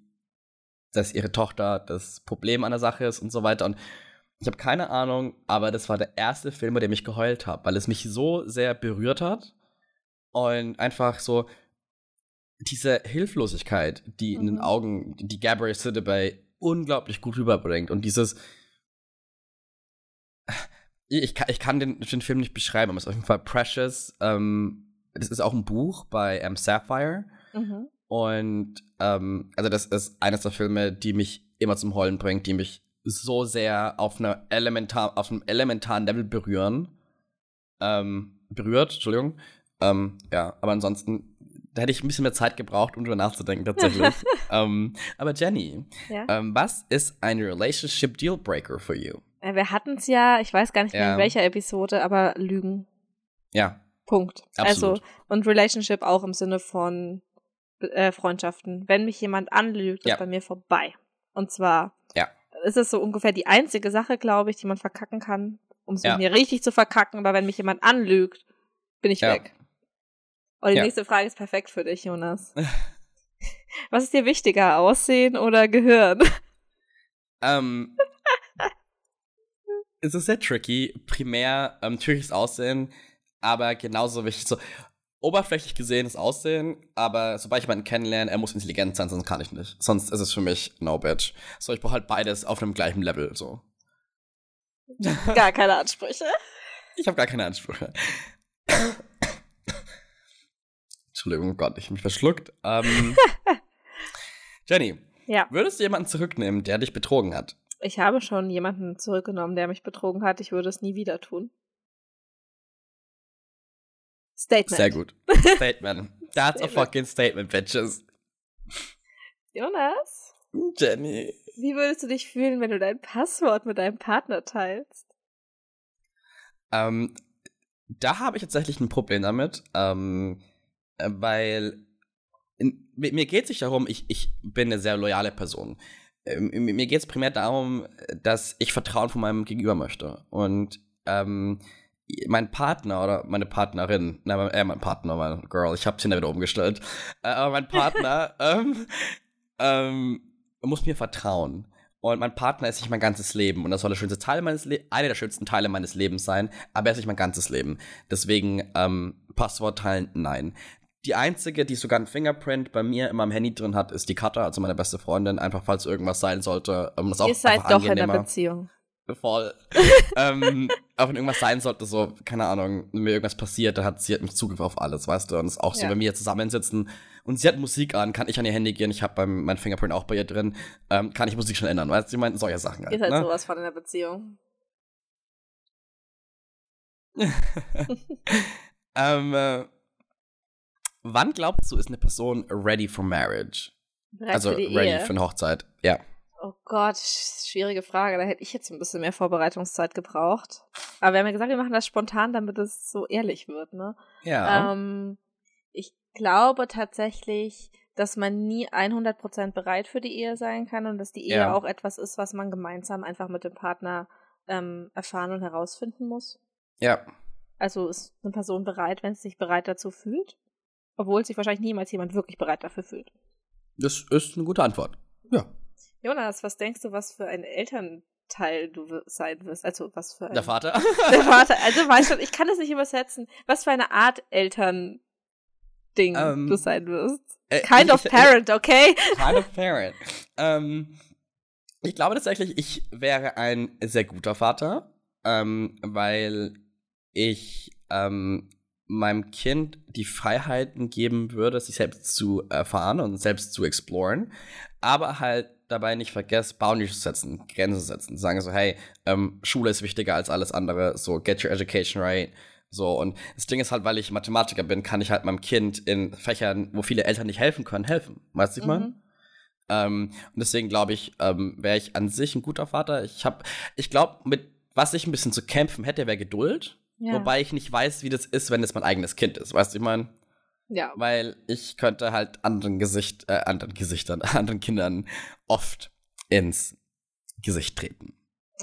dass ihre Tochter das Problem an der Sache ist und so weiter. Und ich habe keine Ahnung, aber das war der erste Film, bei dem ich geheult habe, weil es mich so sehr berührt hat. Und einfach so diese Hilflosigkeit, die in den Mhm. Augen, die Gabrielle Sidibe unglaublich gut rüberbringt. Und dieses. Ich kann, ich kann den, den Film nicht beschreiben, aber es ist auf jeden Fall Precious. Ähm, das ist auch ein Buch bei ähm, Sapphire. Mhm. Und ähm, also das ist eines der Filme, die mich immer zum Heulen bringt, die mich so sehr auf einer elementar, auf einem elementaren Level berühren. Ähm, berührt, Entschuldigung. Ähm, ja, aber ansonsten, da hätte ich ein bisschen mehr Zeit gebraucht, um drüber nachzudenken, tatsächlich. ähm, aber Jenny, Ja. ähm, was ist ein Relationship Dealbreaker for you? Äh, Wir hatten es ja, ich weiß gar nicht mehr Ja. in welcher Episode, aber Lügen. Ja, Punkt. Absolut. Also, und Relationship auch im Sinne von äh, Freundschaften. Wenn mich jemand anlügt, Ja. ist bei mir vorbei. Und zwar. Ist es so ungefähr die einzige Sache, glaube ich, die man verkacken kann, um es Ja. mir richtig zu verkacken. Aber wenn mich jemand anlügt, bin ich Ja. weg. Und die Ja. nächste Frage ist perfekt für dich, Jonas. Was ist dir wichtiger, Aussehen oder Gehirn? Ähm, es ist sehr tricky. Primär ähm, natürliches Aussehen, aber genauso wichtig. So, oberflächlich gesehen das Aussehen, aber sobald ich jemanden kennenlerne, er muss intelligent sein, sonst kann ich nicht. Sonst ist es für mich no bitch. So, ich brauche halt beides auf einem gleichen Level. So. Gar keine Ansprüche. Ich habe gar keine Ansprüche. Entschuldigung, Gott, ich habe mich verschluckt. Ähm, Jenny, Ja, würdest du jemanden zurücknehmen, der dich betrogen hat? ich habe schon jemanden zurückgenommen, der mich betrogen hat. Ich würde es nie wieder tun. Statement. Sehr gut. Statement. That's a Statement. fucking statement, bitches. Jonas, Jenny. wie würdest du dich fühlen, wenn du dein Passwort mit deinem Partner teilst? Ähm, da habe ich tatsächlich ein Problem damit, ähm, äh, weil in, mir, mir geht es nicht darum, ich, ich bin eine sehr loyale Person. Ähm, mir geht es primär darum, dass ich Vertrauen von meinem Gegenüber möchte. Und ähm, mein Partner oder meine Partnerin, nein, mein- äh, mein Partner, mein Girl, ich habe Tinder wieder umgestellt, äh, aber mein Partner ähm, ähm, muss mir vertrauen. Und mein Partner ist nicht mein ganzes Leben. Und das soll der schönste Teil meines Lebens, einer der schönsten Teile meines Lebens sein, aber er ist nicht mein ganzes Leben. Deswegen, ähm, Passwort teilen, nein. Die einzige, die sogar ein Fingerprint bei mir in meinem Handy drin hat, ist die Katha, also meine beste Freundin. Einfach falls irgendwas sein sollte. Ähm, das ist auch Ihr seid doch in einer angenehmer. Beziehung. Voll. ähm, auch wenn irgendwas sein sollte, so, keine Ahnung, mir irgendwas passiert, dann hat sie mich Zugriff auf alles, weißt du? Und es ist auch so, Ja. wenn wir zusammensitzen und sie hat Musik an, kann ich an ihr Handy gehen, ich habe mein Fingerprint auch bei ihr drin, ähm, kann ich Musik schon ändern, weißt du? Ich meine, solche Sachen halt, Ist halt ne? sowas von in der Beziehung. ähm, äh, wann glaubst du, ist eine Person ready for marriage? Bereit also für ready Ehe. für eine Hochzeit. Ja. Oh Gott, sch- schwierige Frage. Da hätte ich jetzt ein bisschen mehr Vorbereitungszeit gebraucht. Aber wir haben ja gesagt, wir machen das spontan, damit es so ehrlich wird, ne? Ja. Ähm, ich glaube tatsächlich, dass man nie 100% bereit für die Ehe sein kann und dass die Ehe Ja. auch etwas ist, was man gemeinsam einfach mit dem Partner ähm, erfahren und herausfinden muss. ja. Also ist eine Person bereit, wenn sie sich bereit dazu fühlt, obwohl sich wahrscheinlich niemals jemand wirklich bereit dafür fühlt. Das ist eine gute Antwort. Ja. Jonas, was denkst du, was für ein Elternteil du sein wirst? Also was für ein Der Vater. Der Vater. Also weißt du, ich kann das nicht übersetzen. Was für eine Art Eltern Ding Ähm, du sein wirst. Äh, Kind ich- of parent, okay? Kind of parent. ähm, ich glaube tatsächlich, ich wäre ein sehr guter Vater, ähm, weil ich ähm, meinem Kind die Freiheiten geben würde, sich selbst zu erfahren und selbst zu exploren, aber halt dabei nicht vergesst, Boundaries zu setzen, Grenzen zu setzen, sagen so, hey, ähm, Schule ist wichtiger als alles andere, so get your education right, so und das Ding ist halt, weil ich Mathematiker bin, kann ich halt meinem Kind in Fächern, wo viele Eltern nicht helfen können, helfen, weißt du, ich meine? Mhm. Ähm, und deswegen glaube ich, ähm, wäre ich an sich ein guter Vater. Ich habe, ich glaube, mit was ich ein bisschen zu kämpfen hätte, wäre Geduld. Ja. Wobei ich nicht weiß, wie das ist, wenn es mein eigenes Kind ist. Weißt du, ich meine? Ja. Weil ich könnte halt anderen Gesicht, äh, anderen Gesichtern, anderen Kindern oft ins Gesicht treten.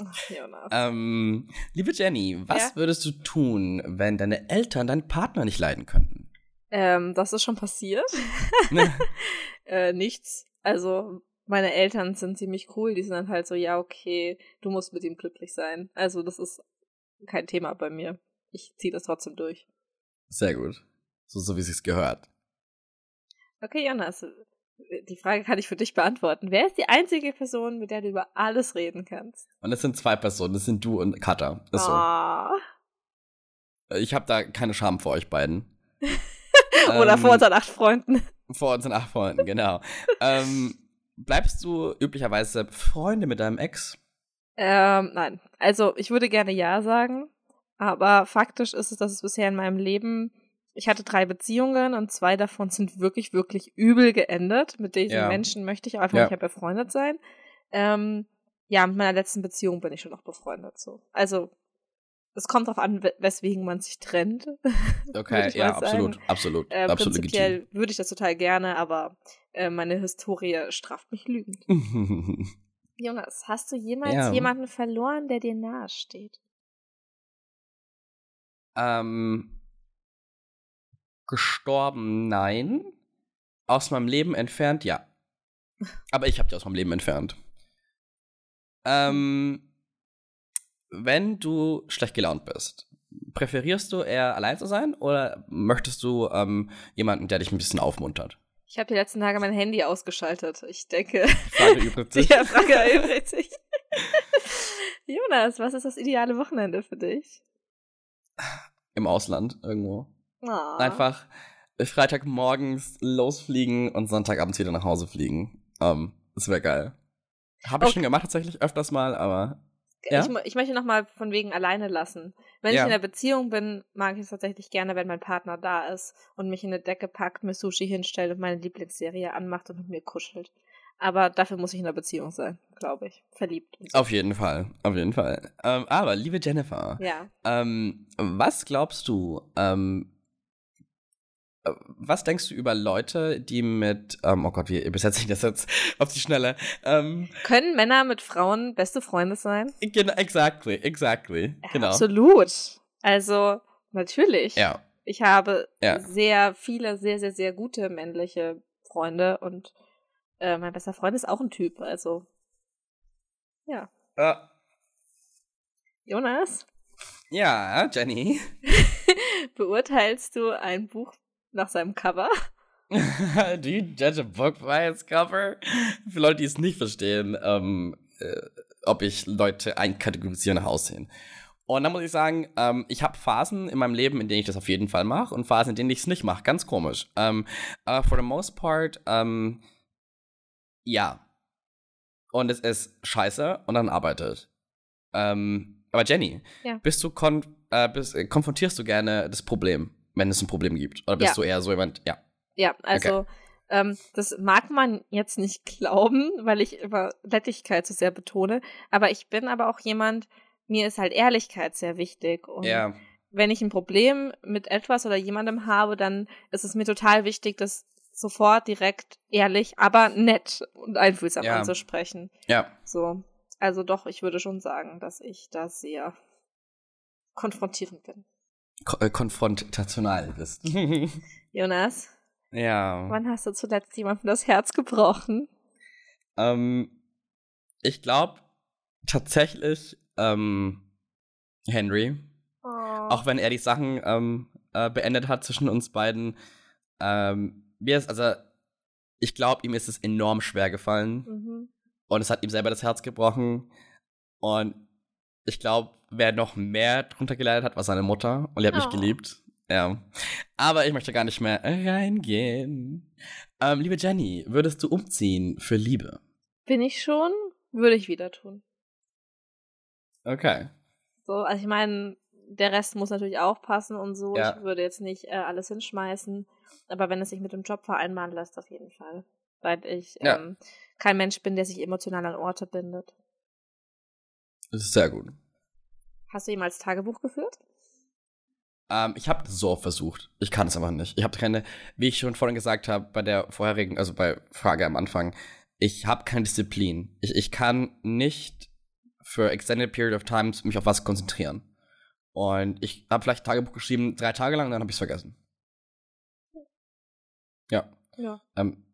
Ach, Jonas. Ähm, liebe Jenny, was Ja? würdest du tun, wenn deine Eltern deinen Partner nicht leiden könnten? Ähm, das ist schon passiert. äh, nichts. Also, meine Eltern sind ziemlich cool. Die sind dann halt so, ja, okay, du musst mit ihm glücklich sein. Also, das ist kein Thema bei mir. Ich ziehe das trotzdem durch. Sehr gut. So, so wie es sich gehört. Okay, Jonas, die Frage kann ich für dich beantworten. Wer ist die einzige Person, mit der du über alles reden kannst? Und es sind zwei Personen, das sind du und Kata. Ist so. Ah. Ich habe da keine Scham vor euch beiden. Oder Ähm, vor unseren acht Freunden. Vor unseren acht Freunden, genau. ähm, bleibst du üblicherweise Freunde mit deinem Ex? Ähm, nein. Also, ich würde gerne Ja sagen, aber faktisch ist es, dass es bisher in meinem Leben, ich hatte drei Beziehungen und zwei davon sind wirklich, wirklich übel geendet. Mit diesen Ja. Menschen möchte ich auch einfach Ja. nicht mehr befreundet sein. Ähm, ja, mit meiner letzten Beziehung bin ich schon noch befreundet, so. Also, es kommt darauf an, we- weswegen man sich trennt. Okay, ja, mal sagen. absolut, absolut, Äh, absolut prinzipiell würde ich das total gerne, aber äh, meine Historie straft mich lügend. legitim. Jonas, hast du jemals Ja. jemanden verloren, der dir nahe steht? ähm, gestorben, nein. Aus meinem Leben entfernt, ja. Aber ich habe dich aus meinem Leben entfernt. Ähm, wenn du schlecht gelaunt bist, präferierst du eher allein zu sein oder möchtest du ähm, jemanden, der dich ein bisschen aufmuntert? Ich habe die letzten Tage mein Handy ausgeschaltet. Ich denke, Die Frage übrigens die sich. Frage erübrigt sich. Jonas, was ist das ideale Wochenende für dich? im Ausland irgendwo. Oh. Einfach Freitagmorgens losfliegen und Sonntagabends wieder nach Hause fliegen. Ähm, das wäre geil. Habe ich Okay. schon gemacht tatsächlich öfters mal, aber ja? Ich, ich möchte nochmal von wegen alleine lassen. Wenn Ja. ich in einer Beziehung bin, mag ich es tatsächlich gerne, wenn mein Partner da ist und mich in eine Decke packt, mir Sushi hinstellt und meine Lieblingsserie anmacht und mit mir kuschelt. Aber dafür muss ich in einer Beziehung sein, glaube ich. Verliebt. So. auf jeden Fall, auf jeden Fall. Ähm, aber liebe Jennifer, Ja. ähm, was glaubst du? Ähm, äh, was denkst du über Leute, die mit, ähm, oh Gott, wie übersetze ich das jetzt auf die Schnelle? Ähm, Können Männer mit Frauen beste Freunde sein? genau, exactly, exactly, genau. Absolut. Also, natürlich. Ja, Ich habe Ja. sehr viele, sehr, sehr, sehr gute männliche Freunde und äh, mein bester Freund ist auch ein Typ. Also, ja. äh, Jonas, ja, Jenny. beurteilst du ein Buch nach seinem Cover? Do you judge a book by its cover? Für Leute, die es nicht verstehen, ähm, äh, ob ich Leute einkategorisiere nach Aussehen. Und dann muss ich sagen, ähm, ich habe Phasen in meinem Leben, in denen ich das auf jeden Fall mache und Phasen, in denen ich es nicht mache. Ganz komisch. Ähm, uh, for the most part, ähm, ja. Und es ist scheiße und dann arbeitet. Ähm, aber Jenny, Ja. bist du kon äh, bist, äh, konfrontierst du gerne das Problem, wenn es ein Problem gibt? Oder bist Ja. du eher so jemand, ja. Ja, also ähm, das mag man jetzt nicht glauben, weil ich immer Nettigkeit so sehr betone. Aber ich bin aber auch jemand, mir ist halt Ehrlichkeit sehr wichtig. Und Ja, wenn ich ein Problem mit etwas oder jemandem habe, dann ist es mir total wichtig, das sofort direkt ehrlich, aber nett und einfühlsam Ja. anzusprechen. ja. So. Also doch, ich würde schon sagen, dass ich da sehr konfrontierend bin. Äh, konfrontational bist. Jonas, ja. wann hast du zuletzt jemandem das Herz gebrochen? Ähm, ich glaube tatsächlich ähm, Henry. Oh. Auch wenn er die Sachen ähm, äh, beendet hat zwischen uns beiden. Ähm, mir ist, also, ich glaube, ihm ist es enorm schwer gefallen. Mhm. Und es hat ihm selber das Herz gebrochen. Und ich glaube, wer noch mehr drunter geleidet hat, war seine Mutter. Und die hat mich Oh. geliebt. Ja. Aber ich möchte gar nicht mehr reingehen. Ähm, liebe Jenny, würdest du umziehen für Liebe? Bin ich schon? Würde ich wieder tun. Okay. So, also ich meine, der Rest muss natürlich auch passen und so. Ja. Ich würde jetzt nicht äh, alles hinschmeißen. Aber wenn es sich mit dem Job vereinbaren lässt, auf jeden Fall. Weil ich Ja. ähm, kein Mensch bin, der sich emotional an Orte bindet. Das ist sehr gut. Hast du jemals Tagebuch geführt? Ähm, ich habe so oft versucht. Ich kann es aber nicht. Ich habe keine, wie ich schon vorhin gesagt habe, bei der vorherigen, also bei Frage am Anfang, ich habe keine Disziplin. Ich, ich kann nicht für extended period of times mich auf was konzentrieren. Und ich habe vielleicht Tagebuch geschrieben, drei Tage lang, dann habe ich es vergessen. Ja. Ja. Ähm,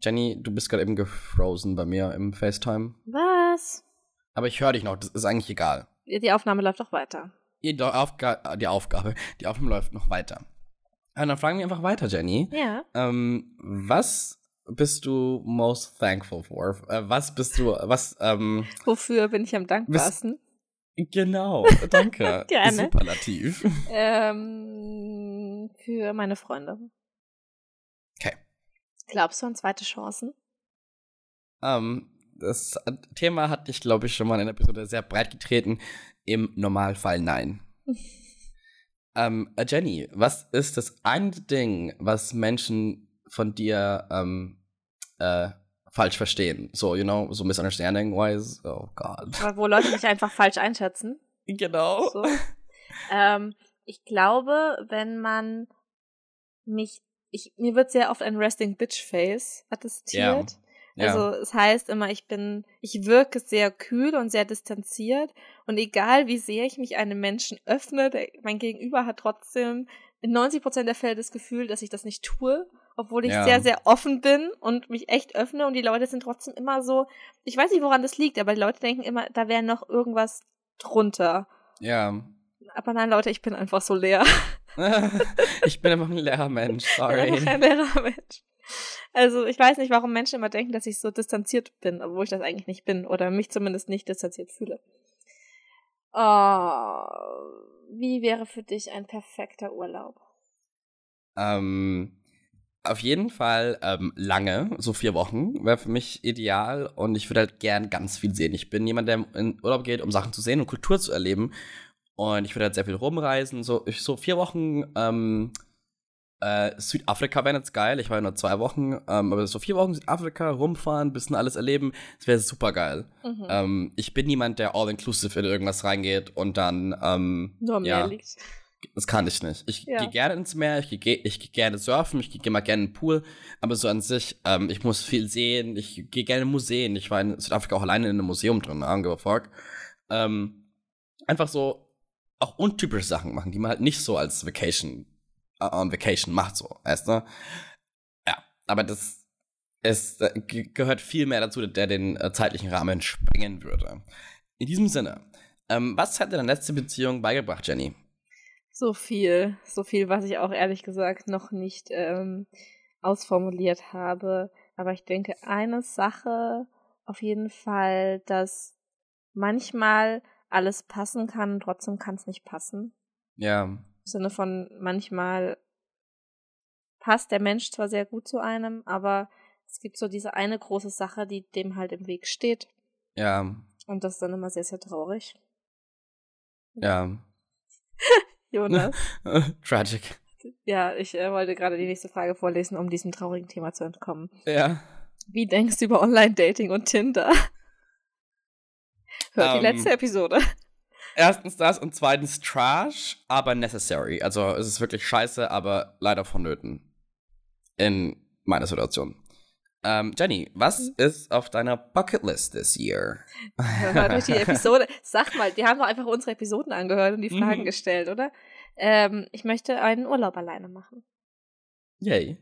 Jenny, du bist gerade eben gefrozen bei mir im FaceTime. Was? Aber ich höre dich noch, das ist eigentlich egal. Die Aufnahme läuft doch weiter. Die, Aufga die Aufgabe, die Aufnahme läuft noch weiter. Und dann fragen wir einfach weiter, Jenny. Ja. Ähm, was bist du most thankful for? Äh, was bist du, was, ähm, Wofür bin ich am dankbarsten? genau, danke. Gerne. Superlativ. Ähm, für meine Freunde. Okay. Glaubst du an zweite Chancen? Ähm, das Thema hatte ich, glaube ich, schon mal in der Episode sehr breit getreten. Im Normalfall nein. ähm, äh, Jenny, was ist das eine Ding, was Menschen von dir ähm, äh, falsch verstehen? So, you know, so misunderstanding-wise. Oh God. Weil Wo Leute mich einfach falsch einschätzen. Genau. So. ähm, ich glaube, wenn man mich, ich, mir wird sehr oft ein Resting Bitch Face attestiert. Ja. Also es heißt immer, ich bin, ich wirke sehr kühl und sehr distanziert und egal wie sehr ich mich einem Menschen öffne, der, mein Gegenüber hat trotzdem in 90 Prozent der Fälle das Gefühl, dass ich das nicht tue, obwohl ich Ja. sehr, sehr offen bin und mich echt öffne und die Leute sind trotzdem immer so, ich weiß nicht, woran das liegt, aber die Leute denken immer, da wäre noch irgendwas drunter. ja. Aber nein, Leute, ich bin einfach so leer. ich bin einfach ein leerer Mensch, Ich bin einfach sorry. ein leerer Mensch. Also ich weiß nicht, warum Menschen immer denken, dass ich so distanziert bin, obwohl ich das eigentlich nicht bin oder mich zumindest nicht distanziert fühle. Oh, wie wäre für dich ein perfekter Urlaub? Ähm, auf jeden Fall ähm, lange, so vier Wochen, wäre für mich ideal und ich würde halt gern ganz viel sehen. Ich bin jemand, der in Urlaub geht, um Sachen zu sehen und Kultur zu erleben. Und ich würde halt sehr viel rumreisen. So, ich, so vier Wochen, ähm, äh, Südafrika wäre jetzt geil. Ich war ja nur zwei Wochen, ähm, aber so vier Wochen Südafrika, rumfahren, bisschen alles erleben, das wäre super geil. Mhm. Ähm, ich bin niemand, der all-inclusive in irgendwas reingeht und dann, ähm, Nur mehr ja. liegt. Das kann ich nicht. Ich Ja. gehe gerne ins Meer, ich gehe ich geh gerne surfen, ich gehe mal gerne in den Pool, aber so an sich, ähm, ich muss viel sehen, ich gehe gerne in Museen. Ich war in Südafrika auch alleine in einem Museum drin, I don't give a fuck. Ähm, einfach so auch untypische Sachen machen, die man halt nicht so als Vacation, on Vacation macht, so, weißt du? Ja, aber das es äh, ge- gehört viel mehr dazu, der den äh, zeitlichen Rahmen sprengen würde. In diesem Sinne, ähm, was hat dir deine letzte Beziehung beigebracht, Jenny? So viel, so viel, was ich auch ehrlich gesagt noch nicht ähm, ausformuliert habe. Aber ich denke, eine Sache auf jeden Fall, dass manchmal alles passen kann, trotzdem kann es nicht passen. Ja. Im Sinne von manchmal passt der Mensch zwar sehr gut zu einem, aber es gibt so diese eine große Sache, die dem halt im Weg steht. Ja. Und das ist dann immer sehr, sehr traurig. Ja. Jonas. Tragic. Ja, ich äh, wollte gerade die nächste Frage vorlesen, um diesem traurigen Thema zu entkommen. Ja. Wie denkst du über Online-Dating und Tinder? Hört um, die Ähm, letzte Episode. Erstens das und zweitens Trash, aber necessary. Also es ist wirklich scheiße, aber leider vonnöten. In meiner Situation. Ähm, Jenny, was Mhm. ist auf deiner Bucketlist this year? Hör mal durch die Episode. Sag mal, die haben doch einfach unsere Episoden angehört und die Fragen Mhm. gestellt, oder? Ähm, ich möchte einen Urlaub alleine machen. Yay.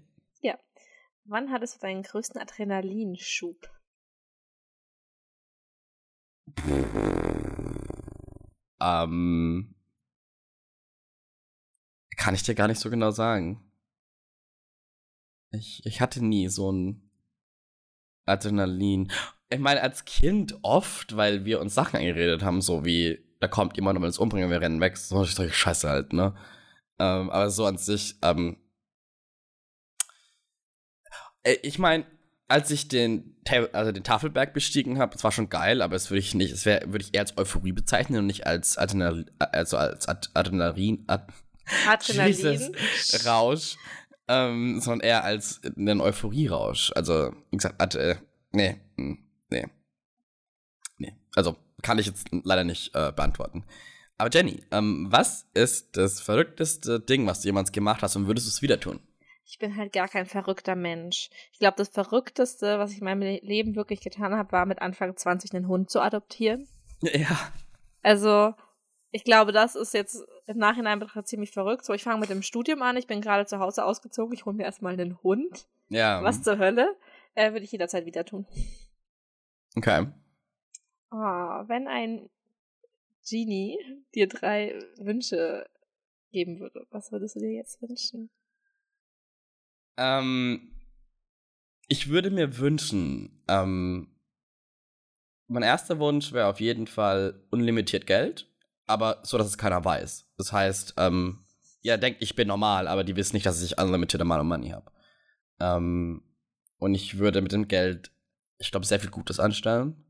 Wann hattest du deinen größten Adrenalinschub? Ähm, kann ich dir gar nicht so genau sagen. Ich, ich hatte nie so ein Adrenalin. Ich meine, als Kind oft, weil wir uns Sachen eingeredet haben, so wie, da kommt jemand und will uns umbringen, wir rennen weg. So solche Scheiße halt, ne? Ähm, aber so an sich, ähm, äh, ich meine, als ich den, also den Tafelberg bestiegen habe, das war schon geil, aber es würde ich nicht, es wäre, würde ich eher als Euphorie bezeichnen und nicht als Adrenalin, also als Ad Adrenalin, Ad Adrenalin. Rausch, ähm, sondern eher als einen Euphorierausch. Also, wie gesagt, Ad, äh, nee, hm, nee, nee. Also, kann ich jetzt leider nicht äh, beantworten. Aber Jenny, ähm, was ist das verrückteste Ding, was du jemals gemacht hast und würdest du es wieder tun? Ich bin halt gar kein verrückter Mensch. Ich glaube, das Verrückteste, was ich in meinem Le- Leben wirklich getan habe, war mit Anfang 20 einen Hund zu adoptieren. Ja. Also, ich glaube, das ist jetzt im Nachhinein betrachtet ziemlich verrückt. So, ich fange mit dem Studium an, ich bin gerade zu Hause ausgezogen, ich hole mir erstmal einen Hund. Ja. Was zur Hölle? Äh, Würde ich jederzeit wieder tun. Okay. Oh, wenn ein Genie dir drei Wünsche geben würde, was würdest du dir jetzt wünschen? Ähm, ich würde mir wünschen, ähm, mein erster Wunsch wäre auf jeden Fall unlimitiert Geld, aber so, dass es keiner weiß. Das heißt, ähm, ja, denkt, ich bin normal, aber die wissen nicht, dass ich unlimited amount of money habe. Ähm, und ich würde mit dem Geld, ich glaube, sehr viel Gutes anstellen.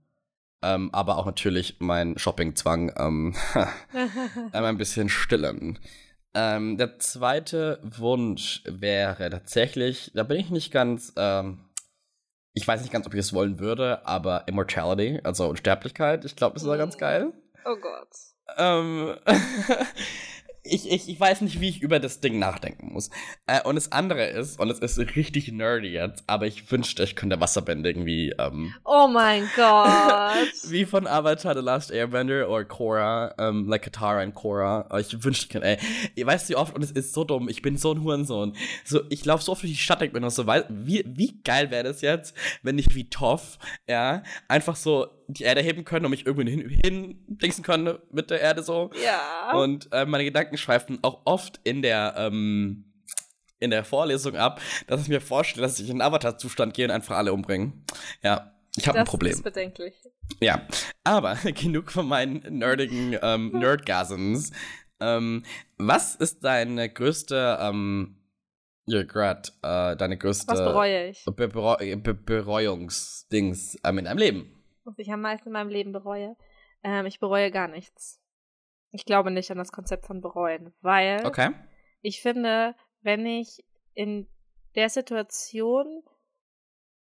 Ähm, aber auch natürlich meinen Shoppingzwang ähm, einmal ein bisschen stillen. Ähm, der zweite Wunsch wäre tatsächlich, da bin ich nicht ganz, ähm, ich weiß nicht ganz, ob ich es wollen würde, aber Immortality, also Unsterblichkeit, ich glaube, das ist ganz geil. oh Gott. Ähm, ich, ich, ich weiß nicht, wie ich über das Ding nachdenken muss. Äh, und das andere ist, und es ist richtig nerdy jetzt, aber ich wünschte, ich könnte Wasserbändigen wie, ähm, Oh mein Gott. wie von Avatar The Last Airbender oder Korra, ähm, like Katara und Korra. Ich wünschte, ich könnte, ey, ihr weißt wie oft, und es ist so dumm, ich bin so ein Hurensohn. So, ich laufe so oft durch die Stadt, ich bin noch so, wie, wie geil wäre das jetzt, wenn ich wie Toff, ja, einfach so die Erde heben können und mich irgendwo hin, hin können mit der Erde so. ja. Und äh, meine Gedanken schweifen auch oft in der, ähm, in der Vorlesung ab, dass ich mir vorstelle, dass ich in Avatar-Zustand gehe und einfach alle umbringen. Ja, ich habe ein das Problem. ist bedenklich. Ja, aber genug von meinen nerdigen ähm, Nerdgasms. Ähm, was ist deine größte, ähm, Regret, äh, deine größte Was bereue ich? Be Bereu Be Bereuungsdings ähm, in deinem Leben? Was ich am meisten in meinem Leben bereue? Ähm, ich bereue gar nichts. Ich glaube nicht an das Konzept von bereuen, weil Okay. ich finde, wenn ich in der Situation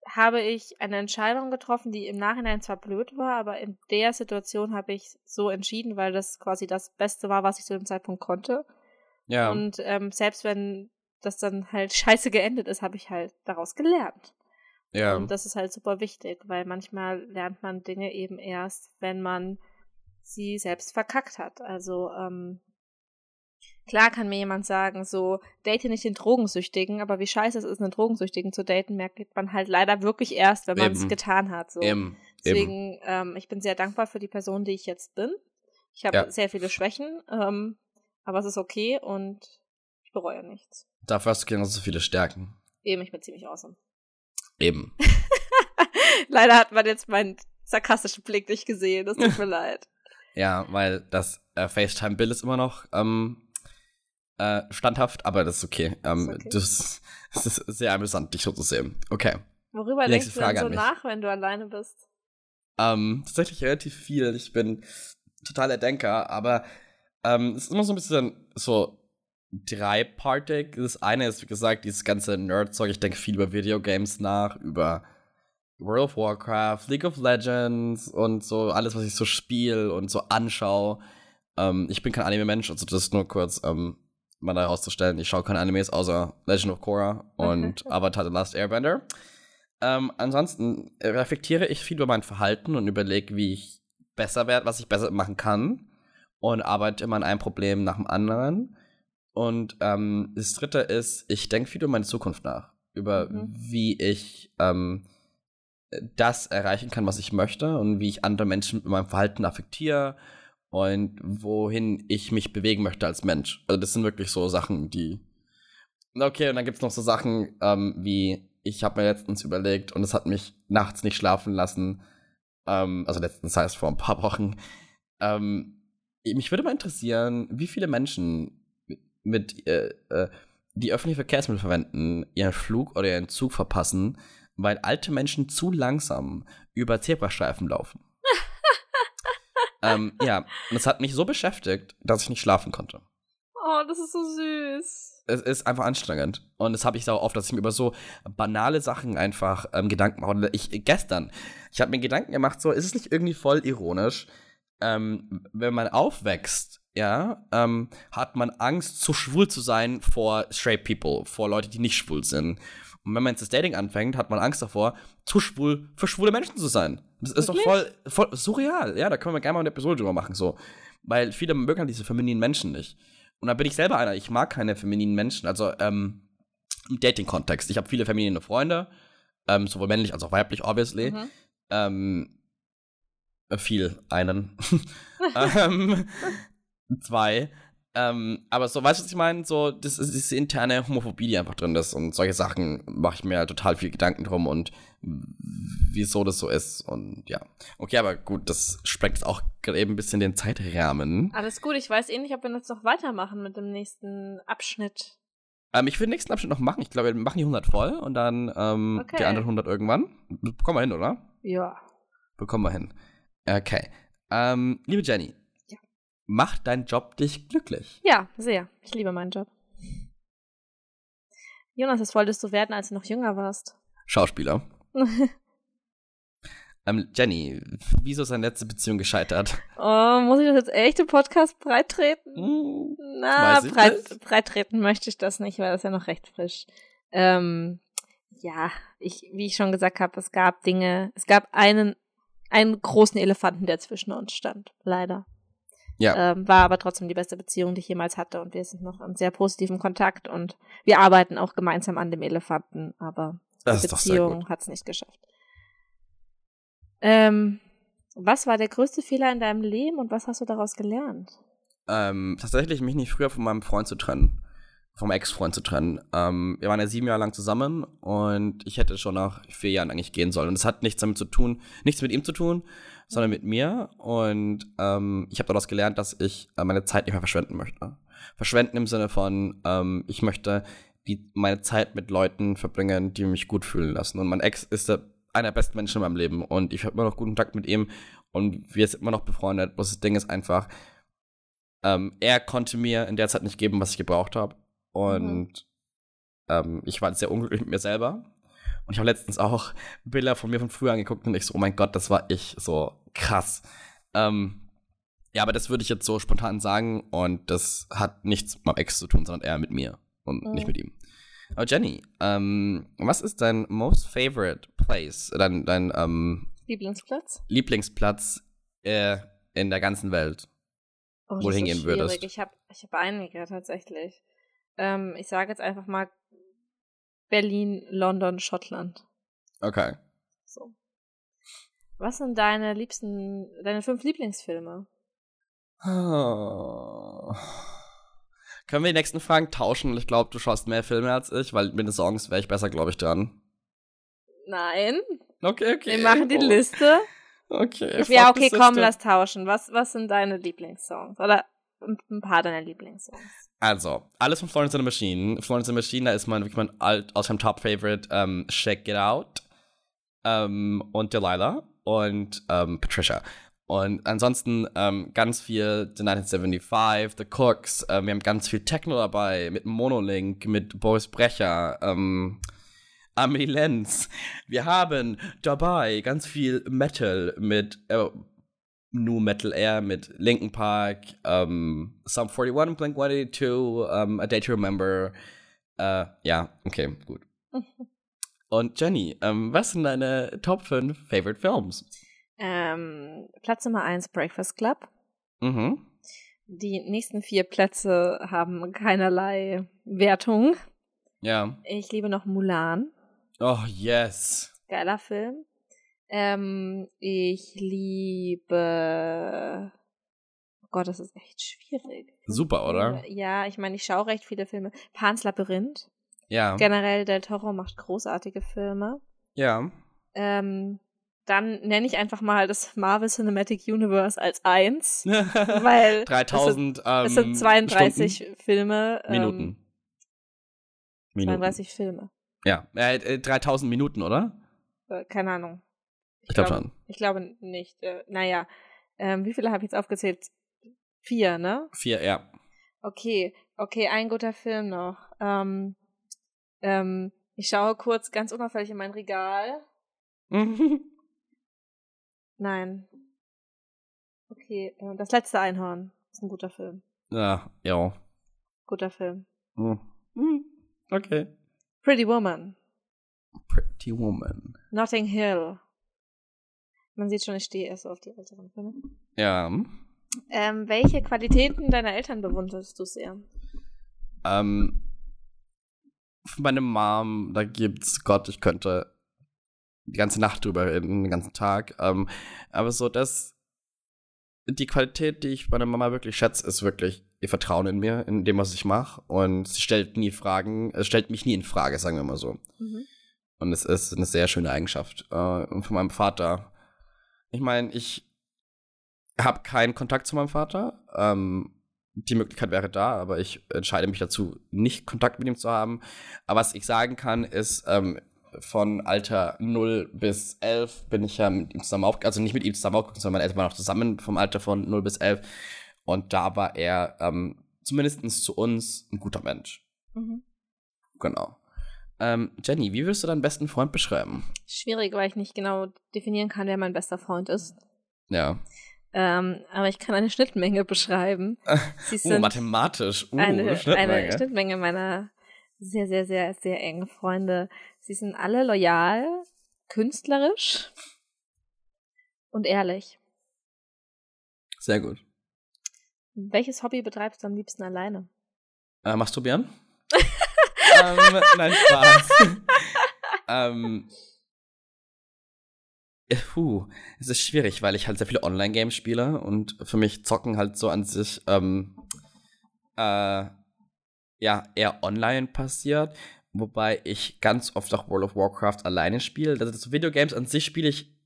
habe ich eine Entscheidung getroffen, die im Nachhinein zwar blöd war, aber in der Situation habe ich so entschieden, weil das quasi das Beste war, was ich zu dem Zeitpunkt konnte. Ja. Und ähm, selbst wenn das dann halt scheiße geendet ist, habe ich halt daraus gelernt. Ja. Und das ist halt super wichtig, weil manchmal lernt man Dinge eben erst, wenn man sie selbst verkackt hat. Also, ähm, klar kann mir jemand sagen, so, date nicht den Drogensüchtigen, aber wie scheiße es ist, einen Drogensüchtigen zu daten, merkt man halt leider wirklich erst, wenn man es getan hat. So. Eben. Deswegen, ähm, ich bin sehr dankbar für die Person, die ich jetzt bin. Ich habe Ja. sehr viele Schwächen, ähm, aber es ist okay und ich bereue nichts. Dafür hast du genauso viele Stärken. Eben, ich bin ziemlich awesome. Eben. Leider hat man jetzt mein sarkastischen Blick nicht gesehen. Das tut mir leid. Ja, weil das äh, FaceTime-Bild ist immer noch ähm, äh, standhaft, aber das ist okay. Ähm, okay. Das, das, ist sehr amüsant, dich so zu sehen. Okay. Worüber denkst du denn so nach, wenn du alleine bist? Ähm, tatsächlich relativ viel. Ich bin totaler Denker, aber ähm, es ist immer so ein bisschen so dreipartig. Das eine ist, wie gesagt, dieses ganze Nerd-Zeug. Ich denke viel über Videogames nach, über World of Warcraft, League of Legends und so alles, was ich so spiele und so anschaue. Ähm, ich bin kein Anime-Mensch, also das ist nur kurz ähm, mal da herauszustellen. Ich schaue keine Animes außer Legend of Korra und Avatar The Last Airbender. Ähm, ansonsten reflektiere ich viel über mein Verhalten und überlege, wie ich besser werde, was ich besser machen kann und arbeite immer an einem Problem nach dem anderen. Und ähm, das dritte ist, ich denke viel über meine Zukunft nach. Über mhm. wie ich ähm, das erreichen kann, was ich möchte und wie ich andere Menschen mit meinem Verhalten affektiere und wohin ich mich bewegen möchte als Mensch. Also das sind wirklich so Sachen, die. Okay, und dann gibt es noch so Sachen ähm, wie, ich habe mir letztens überlegt und es hat mich nachts nicht schlafen lassen. Ähm, also letztens heißt vor ein paar Wochen. Ähm, mich würde mal interessieren, wie viele Menschen mit, äh, äh, die öffentliche Verkehrsmittel verwenden, ihren Flug oder ihren Zug verpassen, weil alte Menschen zu langsam über Zebrastreifen laufen. ähm, ja, und es hat mich so beschäftigt, dass ich nicht schlafen konnte. Oh, das ist so süß. Es ist einfach anstrengend. Und das habe ich so oft, dass ich mir über so banale Sachen einfach ähm, Gedanken mache. Ich, gestern, ich habe mir Gedanken gemacht, so, ist es nicht irgendwie voll ironisch, ähm, wenn man aufwächst, ja, ähm, hat man Angst, zu schwul zu sein vor straight people, vor Leute, die nicht schwul sind. Und wenn man jetzt das Dating anfängt, hat man Angst davor, zu schwul für schwule Menschen zu sein. Das ist Wirklich? doch voll, voll surreal. Ja, da können wir gerne mal eine Episode drüber machen, so. Weil viele mögen halt diese femininen Menschen nicht. Und da bin ich selber einer. Ich mag keine femininen Menschen. Also, ähm, im Dating-Kontext. Ich habe viele feminine Freunde, ähm, sowohl männlich als auch weiblich, obviously. Mhm. Ähm, viel, einen. ähm, zwei. Ähm, aber so, weißt du, was ich meine? So, das ist diese interne Homophobie, die einfach drin ist. Und solche Sachen mache ich mir halt total viel Gedanken drum und wieso das so ist. Und ja. Okay, aber gut, das sprengt auch eben ein bisschen den Zeitrahmen. Alles gut, ich weiß eh nicht, ob wir jetzt noch weitermachen mit dem nächsten Abschnitt. Ähm, ich will den nächsten Abschnitt noch machen. Ich glaube, wir machen die 100 voll und dann ähm, okay. die anderen 100 irgendwann. Bekommen wir hin, oder? Ja. Bekommen wir hin. Okay. Ähm, liebe Jenny, Macht dein Job dich glücklich? Ja, sehr. Ich liebe meinen Job. Jonas, was wolltest du werden, als du noch jünger warst? Schauspieler. ähm, Jenny, wieso ist deine letzte Beziehung gescheitert? Oh, muss ich das jetzt echt im Podcast breittreten? Hm, Na, breit, breittreten möchte ich das nicht, weil das ist ja noch recht frisch. Ähm, ja, ich, wie ich schon gesagt habe, es gab Dinge, es gab einen, einen großen Elefanten, der zwischen uns stand. Leider. Ja. Ähm, war aber trotzdem die beste Beziehung, die ich jemals hatte und wir sind noch in sehr positivem Kontakt und wir arbeiten auch gemeinsam an dem Elefanten, aber das die Beziehung hat es nicht geschafft. Ähm, was war der größte Fehler in deinem Leben und was hast du daraus gelernt? Ähm, tatsächlich mich nicht früher von meinem Freund zu trennen, vom Ex-Freund zu trennen. Ähm, wir waren ja sieben Jahre lang zusammen und ich hätte schon nach vier Jahren eigentlich gehen sollen. Und es hat nichts damit zu tun, nichts mit ihm zu tun, sondern mit mir. Und ähm, ich habe daraus gelernt, dass ich äh, meine Zeit nicht mehr verschwenden möchte. Verschwenden im Sinne von, ähm, ich möchte die, meine Zeit mit Leuten verbringen, die mich gut fühlen lassen. Und mein Ex ist der, einer der besten Menschen in meinem Leben. Und ich habe immer noch guten Kontakt mit ihm. Und wir sind immer noch befreundet. Bloß das Ding ist einfach, ähm, er konnte mir in der Zeit nicht geben, was ich gebraucht habe. Und mhm. ich war sehr unglücklich mit mir selber. Und ich habe letztens auch Bilder von mir von früher angeguckt und ich so, oh mein Gott, das war ich. So krass. Ähm, ja, aber das würde ich jetzt so spontan sagen und das hat nichts mit meinem Ex zu tun, sondern eher mit mir und mhm. nicht mit ihm. Aber Jenny, ähm, was ist dein most favorite place, dein, dein ähm, Lieblingsplatz? Lieblingsplatz äh, in der ganzen Welt, oh, wo du hingehen so würdest? Ich habe ich hab einige tatsächlich. Ähm, ich sage jetzt einfach mal Berlin, London, Schottland. Okay. So. Was sind deine liebsten, deine fünf Lieblingsfilme? Oh. Können wir die nächsten Fragen tauschen? Ich glaube, du schaust mehr Filme als ich, weil mit den Songs wäre ich besser, glaube ich, dran. Nein. Okay, okay. Wir machen die oh. Liste. Okay. Ja, okay, komm, lass tauschen. Was, was sind deine Lieblingssongs? Oder ein paar deiner Lieblingssongs? Also, alles von Florence and the Machine. Florence and the Machine, da ist mein, wirklich mein alt, all-time Top-Favorite, ähm, Shake It Out ähm, und Delilah und ähm, Patricia. Und ansonsten ähm, ganz viel The 1975, The Cooks, ähm, wir haben ganz viel Techno dabei, mit Monolink, mit Boris Brecher, ähm, Amelie Lenz. Wir haben dabei ganz viel Metal mit äh, Nu Metal Air, mit Linkin Park, ähm, Sum 41, Blink 182, ähm, A Day to Remember. Äh, ja, okay, gut. Und Jenny, ähm, was sind deine Top 5 Favorite Films? Ähm, Platz Nummer 1, Breakfast Club. Mhm. Die nächsten vier Plätze haben keinerlei Wertung. Ja. Ich liebe noch Mulan. Oh, yes. Geiler Film. Ähm, ich liebe. Oh Gott, das ist echt schwierig. Super, oder? Ja, ich meine, ich schaue recht viele Filme. Pans Labyrinth. Ja. Generell, Del Toro macht großartige Filme. Ja. Ähm, dann nenne ich einfach mal das Marvel Cinematic Universe als eins, weil 3000 ähm, es sind 32 Stunden? Filme. Minuten. Ähm, Minuten. 32 Filme. Ja, äh, äh, 3000 Minuten, oder? Äh, keine Ahnung. Ich glaube schon. Ich glaube nicht. Äh, naja, ähm, wie viele habe ich jetzt aufgezählt? Vier, ne? Vier, ja. Okay, okay, ein guter Film noch. Ähm, ähm, ich schaue kurz ganz unauffällig in mein Regal. Nein. Okay, äh, das letzte Einhorn ist ein guter Film. ja, ja. Guter Film. Hm. Hm. Okay. Pretty Woman. Pretty Woman. Notting Hill. Man sieht schon, ich stehe erst auf die älteren Filme. Ja. Ähm, welche Qualitäten deiner Eltern bewunderst du sehr? Ähm, von meiner Mom, da gibt's Gott, ich könnte die ganze Nacht drüber reden, den ganzen Tag. Ähm, aber so, dass die Qualität, die ich bei meiner Mama wirklich schätze, ist wirklich ihr Vertrauen in mir, in dem, was ich mache. Und sie stellt nie Fragen, es stellt mich nie in Frage, sagen wir mal so. Mhm. Und es ist eine sehr schöne Eigenschaft. Äh, und von meinem Vater, ich meine, ich habe keinen Kontakt zu meinem Vater. Ähm, die Möglichkeit wäre da, aber ich entscheide mich dazu, nicht Kontakt mit ihm zu haben. Aber was ich sagen kann, ist, ähm, von Alter 0 bis 11 bin ich ja mit ihm zusammen aufgewachsen, also nicht mit ihm zusammen aufgewachsen, sondern meine Eltern waren noch zusammen vom Alter von 0 bis 11. Und da war er ähm, zumindest zu uns ein guter Mensch. Mhm. Genau. Ähm, Jenny, wie würdest du deinen besten Freund beschreiben? Schwierig, weil ich nicht genau definieren kann, wer mein bester Freund ist. Ja. Ähm, aber ich kann eine Schnittmenge beschreiben. Sie sind mathematisch. Uh, eine, Schnittmenge. eine Schnittmenge meiner sehr, sehr, sehr, sehr engen Freunde. Sie sind alle loyal, künstlerisch und ehrlich. Sehr gut. Welches Hobby betreibst du am liebsten alleine? Äh, masturbieren? ähm, nein, Spaß. ähm, äh, puh, es ist schwierig, weil ich halt sehr viele Online-Games spiele und für mich Zocken halt so an sich, ähm, äh, ja, eher online passiert, wobei ich ganz oft auch World of Warcraft alleine spiele. Also so Videogames an sich spiele ich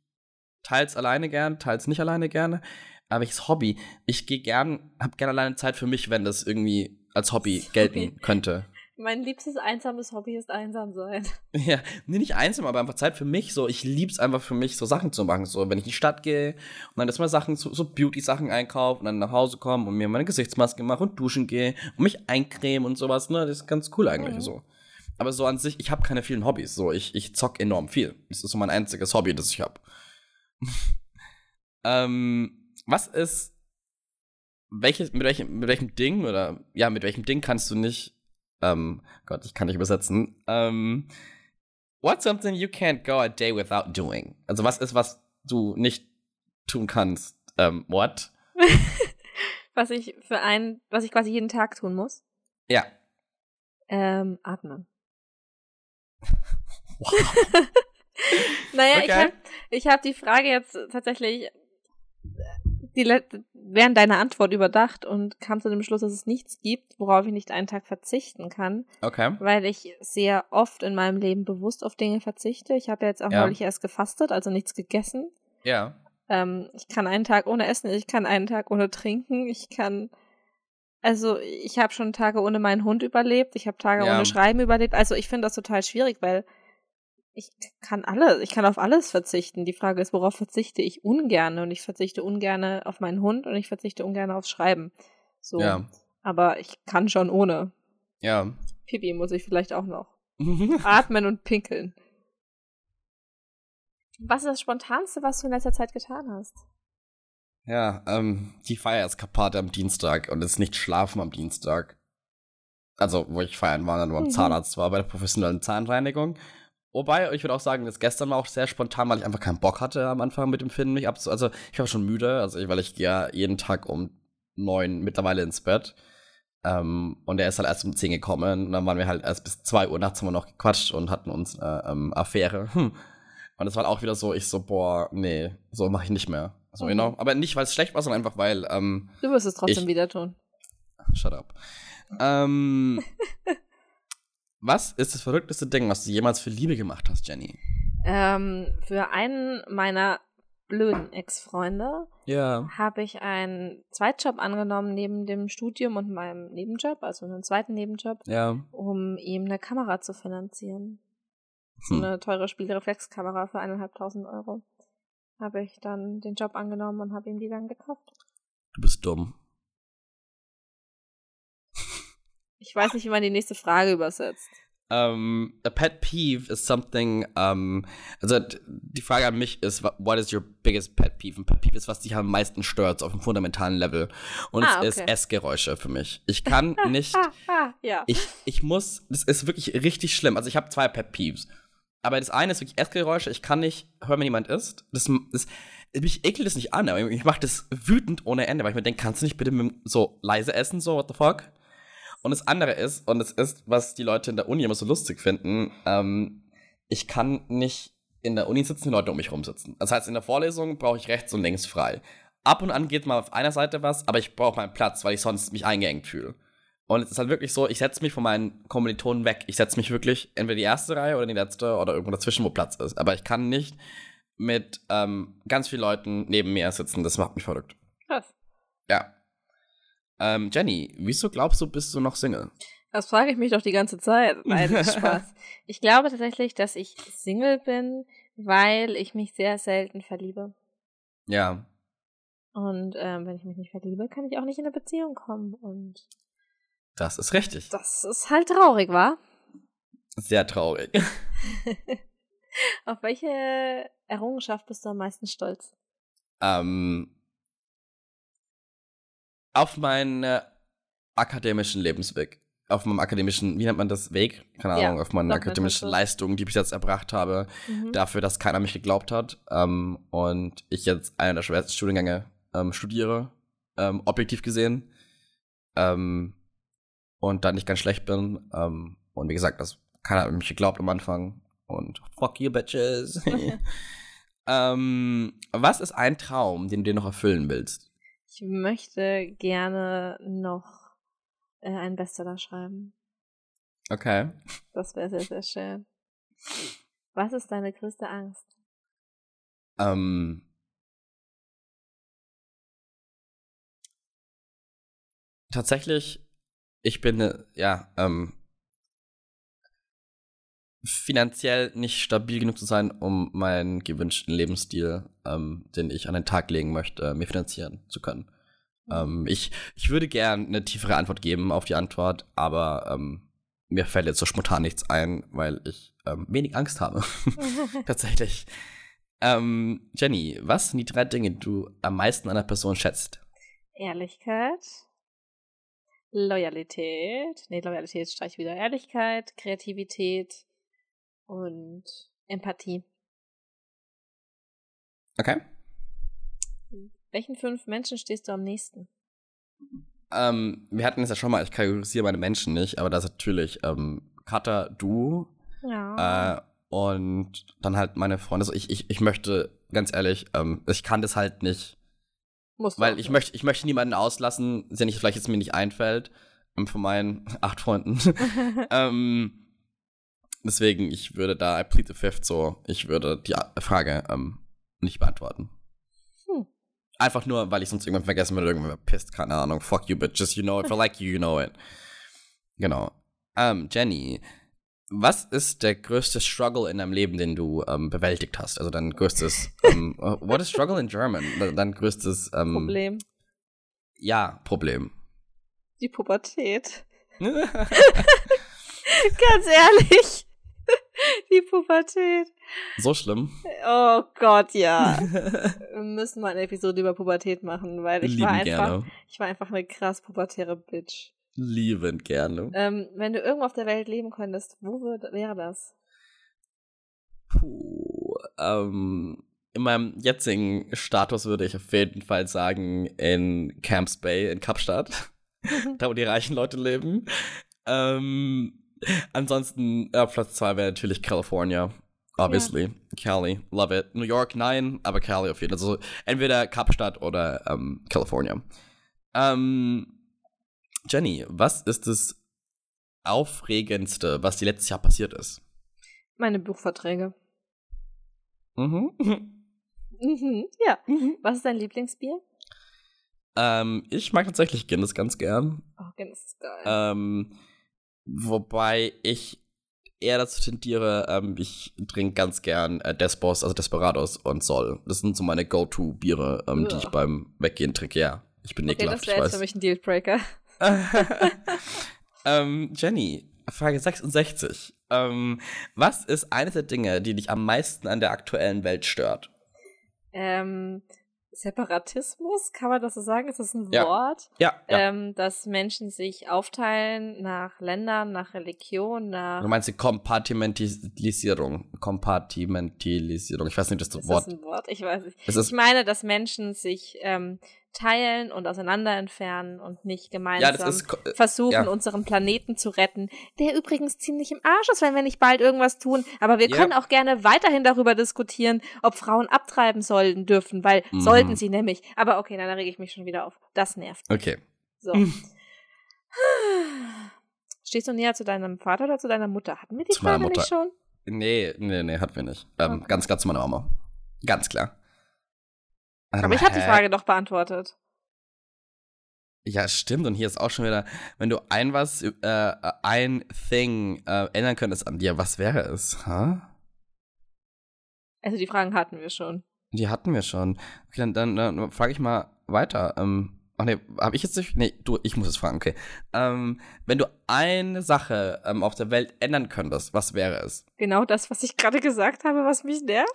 teils alleine gern, teils nicht alleine gerne. Aber ich das Hobby, ich gehe gern, hab gern alleine Zeit für mich, wenn das irgendwie als Hobby gelten könnte. Mein liebstes einsames Hobby ist einsam sein. Ja, nee, nicht einsam, aber einfach Zeit für mich. So, ich lieb's einfach für mich, so Sachen zu machen. So, wenn ich in die Stadt gehe und dann erstmal Sachen, so, so Beauty-Sachen einkaufen und dann nach Hause komme und mir meine Gesichtsmaske mache und duschen gehe und mich eincremen und sowas, ne, das ist ganz cool eigentlich Mhm. so. Aber so an sich, ich habe keine vielen Hobbys. So, ich, ich zock enorm viel. Das ist so mein einziges Hobby, das ich habe. ähm, was ist, welches, mit welchem, mit welchem Ding oder, ja, mit welchem Ding kannst du nicht, ähm, Gott, ich kann nicht übersetzen, ähm, what's something you can't go a day without doing? Also, was ist, was du nicht tun kannst? Ähm, what? was ich für einen, was ich quasi jeden Tag tun muss. Ja. Ähm, atmen. Wow. Naja, ich Okay. habe ich hab die Frage jetzt tatsächlich die während deiner Antwort überdacht und kam zu dem Schluss, dass es nichts gibt, worauf ich nicht einen Tag verzichten kann, Okay. weil ich sehr oft in meinem Leben bewusst auf Dinge verzichte. Ich habe jetzt auch Ja. neulich erst gefastet, also nichts gegessen. Ja. Ähm, ich kann einen Tag ohne essen, ich kann einen Tag ohne trinken, ich kann. Also, ich habe schon Tage ohne meinen Hund überlebt, ich habe Tage Ja. ohne Schreiben überlebt. Also, ich finde das total schwierig, weil ich kann alles, ich kann auf alles verzichten. Die Frage ist, worauf verzichte ich ungerne? Und ich verzichte ungerne auf meinen Hund und ich verzichte ungerne aufs Schreiben. So. Ja. Aber ich kann schon ohne. Ja. Pipi muss ich vielleicht auch noch. Atmen und pinkeln. Was ist das Spontanste, was du in letzter Zeit getan hast? Ja, ähm, die Feiereskapade am Dienstag und es nicht schlafen am Dienstag. Also, wo ich feiern war, nur am Mhm. Zahnarzt war, bei der professionellen Zahnreinigung. Wobei, ich würde auch sagen, das gestern war auch sehr spontan, weil ich einfach keinen Bock hatte am Anfang mit dem Film mich abzu... Also, ich war schon müde, also ich, weil ich gehe ja jeden Tag um neun mittlerweile ins Bett. Ähm, und er ist halt erst um zehn gekommen und dann waren wir halt erst bis zwei Uhr nachts haben wir noch gequatscht und hatten uns äh, ähm, Affäre. Hm. Und es war auch wieder so, ich so, boah, nee, so mache ich nicht mehr. So, know? Aber nicht, weil es schlecht war, sondern einfach, weil, ähm, Du wirst es trotzdem Ich- wieder tun. shut up. Ähm, was ist das verrückteste Ding, was du jemals für Liebe gemacht hast, Jenny? Ähm, für einen meiner blöden Ex-Freunde Ja. habe ich einen Zweitjob angenommen neben dem Studium und meinem Nebenjob, also einen zweiten Nebenjob, Ja. um ihm eine Kamera zu finanzieren. So Hm. eine teure Spiegelreflexkamera für eineinhalbtausend Euro. Habe ich dann den Job angenommen und habe ihm die dann gekauft. Du bist dumm. Ich weiß nicht, wie man die nächste Frage übersetzt. Um, a pet peeve is something, um, also d- die Frage an mich ist, what is your biggest pet peeve? Ein Pet peeve ist, was dich am meisten stört, auf einem fundamentalen Level. Und Ah, es okay. ist Essgeräusche für mich. Ich kann nicht, ja. ich, ich muss, das ist wirklich richtig schlimm. Also ich habe zwei Pet Peeves. Aber das eine ist wirklich Essgeräusche. Ich kann nicht hören, wenn jemand isst. Das, das mich ekelt das nicht an, aber ich mache das wütend ohne Ende, weil ich mir denke, kannst du nicht bitte so leise essen, so what the fuck? Und das andere ist, und es ist, was die Leute in der Uni immer so lustig finden, ähm, ich kann nicht in der Uni sitzen, wenn Leute um mich rumsitzen. Das heißt, in der Vorlesung brauche ich rechts und links frei. Ab und an geht mal auf einer Seite was, aber ich brauche meinen Platz, weil ich sonst mich eingeengt fühle. Und es ist halt wirklich so, ich setze mich von meinen Kommilitonen weg. Ich setze mich wirklich entweder die erste Reihe oder die letzte oder irgendwo dazwischen, wo Platz ist. Aber ich kann nicht mit ähm, ganz vielen Leuten neben mir sitzen. Das macht mich verrückt. Krass. Ja. Ähm, Jenny, wieso glaubst du, bist du noch Single? Das frage ich mich doch die ganze Zeit. Nein, Spaß. Ich glaube tatsächlich, dass ich Single bin, weil ich mich sehr selten verliebe. Ja. Und ähm, wenn ich mich nicht verliebe, kann ich auch nicht in eine Beziehung kommen. Und Das ist richtig. das ist halt traurig, wa? Sehr traurig. Auf welche Errungenschaft bist du am meisten stolz? ähm, auf meinen äh, akademischen Lebensweg. Auf meinem akademischen, wie nennt man das, Weg? Keine Ja, Ahnung, auf meine das akademischen ist- Leistungen, die ich bis jetzt erbracht habe. Mhm. dafür, dass keiner mich geglaubt hat. Ähm, und ich jetzt einen der schwersten Studiengänge ähm, studiere, ähm, objektiv gesehen. Ähm, und dann nicht ganz schlecht bin. Ähm, und wie gesagt, dass keiner hat mich geglaubt am Anfang. Und fuck you, bitches. ähm, was ist ein Traum, den du dir noch erfüllen willst? Ich möchte gerne noch äh, einen Bestseller schreiben. Okay. Das wäre sehr, sehr schön. Was ist deine größte Angst? Ähm, tatsächlich, ich bin, äh, ja, ähm, finanziell nicht stabil genug zu sein, um meinen gewünschten Lebensstil, ähm, den ich an den Tag legen möchte, mir finanzieren zu können. Ähm, ich, ich würde gern eine tiefere Antwort geben auf die Antwort, aber ähm, mir fällt jetzt so spontan nichts ein, weil ich ähm, wenig Angst habe. Tatsächlich. Ähm, Jenny, was sind die drei Dinge, die du am meisten an einer Person schätzt? Ehrlichkeit, Loyalität, nee, Loyalität streich ich wieder. Ehrlichkeit, Kreativität und Empathie. Okay. Welchen fünf Menschen stehst du am nächsten? Ähm, wir hatten es ja schon mal, ich kategorisiere meine Menschen nicht, aber das ist natürlich ähm, Katha, du Ja. äh, und dann halt meine Freunde. Also ich, ich, ich möchte, ganz ehrlich, ähm, ich kann das halt nicht, Musst weil ich möchte, ich möchte niemanden auslassen, der nicht vielleicht jetzt mir nicht einfällt, ähm, von meinen acht Freunden. ähm, deswegen, ich würde da, I plead the fifth so, ich würde die Frage ähm, nicht beantworten. Einfach nur, weil ich sonst irgendwann vergessen würde, irgendwann pisst, keine Ahnung. Fuck you, bitches, you know it. If I like you, you know it. Genau. Ähm, Jenny, was ist der größte Struggle in deinem Leben, den du ähm, bewältigt hast? Also dein größtes, ähm, uh, what is struggle in German? Dein größtes, ähm, Problem. Ja, Problem. Die Pubertät. Ganz ehrlich. Die Pubertät. so schlimm. Oh Gott, ja. Wir müssen mal eine Episode über Pubertät machen, weil ich Lieben war einfach, gerne. ich war einfach eine krass pubertäre Bitch. Liebend gerne. Ähm, wenn du irgendwo auf der Welt leben könntest, wo würd, wäre das? Puh, ähm, in meinem jetzigen Status würde ich auf jeden Fall sagen, in Camps Bay in Kapstadt. da, wo die reichen Leute leben. Ähm, ansonsten, äh, Platz zwei wäre natürlich California. Obviously. Cali. Love it. New York, nein, aber Cali auf jeden Fall. Also entweder Kapstadt oder ähm, California. Ähm, Jenny, was ist das Aufregendste, was dir letztes Jahr passiert ist? Meine Buchverträge. Mhm. Mhm, ja. Was ist dein Lieblingsbier? ähm, ich mag tatsächlich Guinness ganz gern. Oh, Guinness ist geil. Ähm, wobei ich eher dazu tendiere, ähm, ich trinke ganz gern äh, Despos, also Desperados und Sol. Das sind so meine Go-To-Biere, ähm, die ich beim Weggehen trinke. Ja, ich bin okay, ekelhaft, das wäre jetzt für mich ein Dealbreaker. ähm, Jenny, Frage 66. Ähm, was ist eines der Dinge, die dich am meisten an der aktuellen Welt stört? Ähm, Separatismus, kann man das so sagen? Ist das ein Ja. Wort? Ja, ja. Ähm, dass Menschen sich aufteilen nach Ländern, nach Religion, nach. du meinst die Kompartimentalisierung. Kompartimentalisierung. Ich weiß nicht, das ist Wort. das ein Wort? Ich weiß nicht. Es ist, Ich meine, dass Menschen sich ähm, teilen und auseinander entfernen und nicht gemeinsam ja, das ist. äh, versuchen, ja. unseren Planeten zu retten, der übrigens ziemlich im Arsch ist, wenn wir nicht bald irgendwas tun. Aber wir Ja. können auch gerne weiterhin darüber diskutieren, ob Frauen abtreiben sollen dürfen, weil Mhm. sollten sie nämlich. Aber okay, dann rege ich mich schon wieder auf. Das nervt. Okay. So. Stehst du näher zu deinem Vater oder zu deiner Mutter? Hatten wir die Zu Frage nicht schon? Nee, nee, nee, hatten wir nicht. Ähm, Okay. Ganz klar zu meiner Mama. Ganz klar. Aber ich habe die? Frage doch beantwortet. Ja, stimmt. Und hier ist auch schon wieder, wenn du ein was, äh, ein Thing äh, ändern könntest an dir, was wäre es? Huh? Also die Fragen hatten wir schon. Die hatten wir schon. Okay, dann, dann, dann frage ich mal weiter. Ähm, ach nee, habe ich jetzt nicht? Nee, du, ich muss es fragen, okay. Ähm, wenn du eine Sache ähm, auf der Welt ändern könntest, was wäre es? Genau das, was ich gerade gesagt habe, was mich nervt.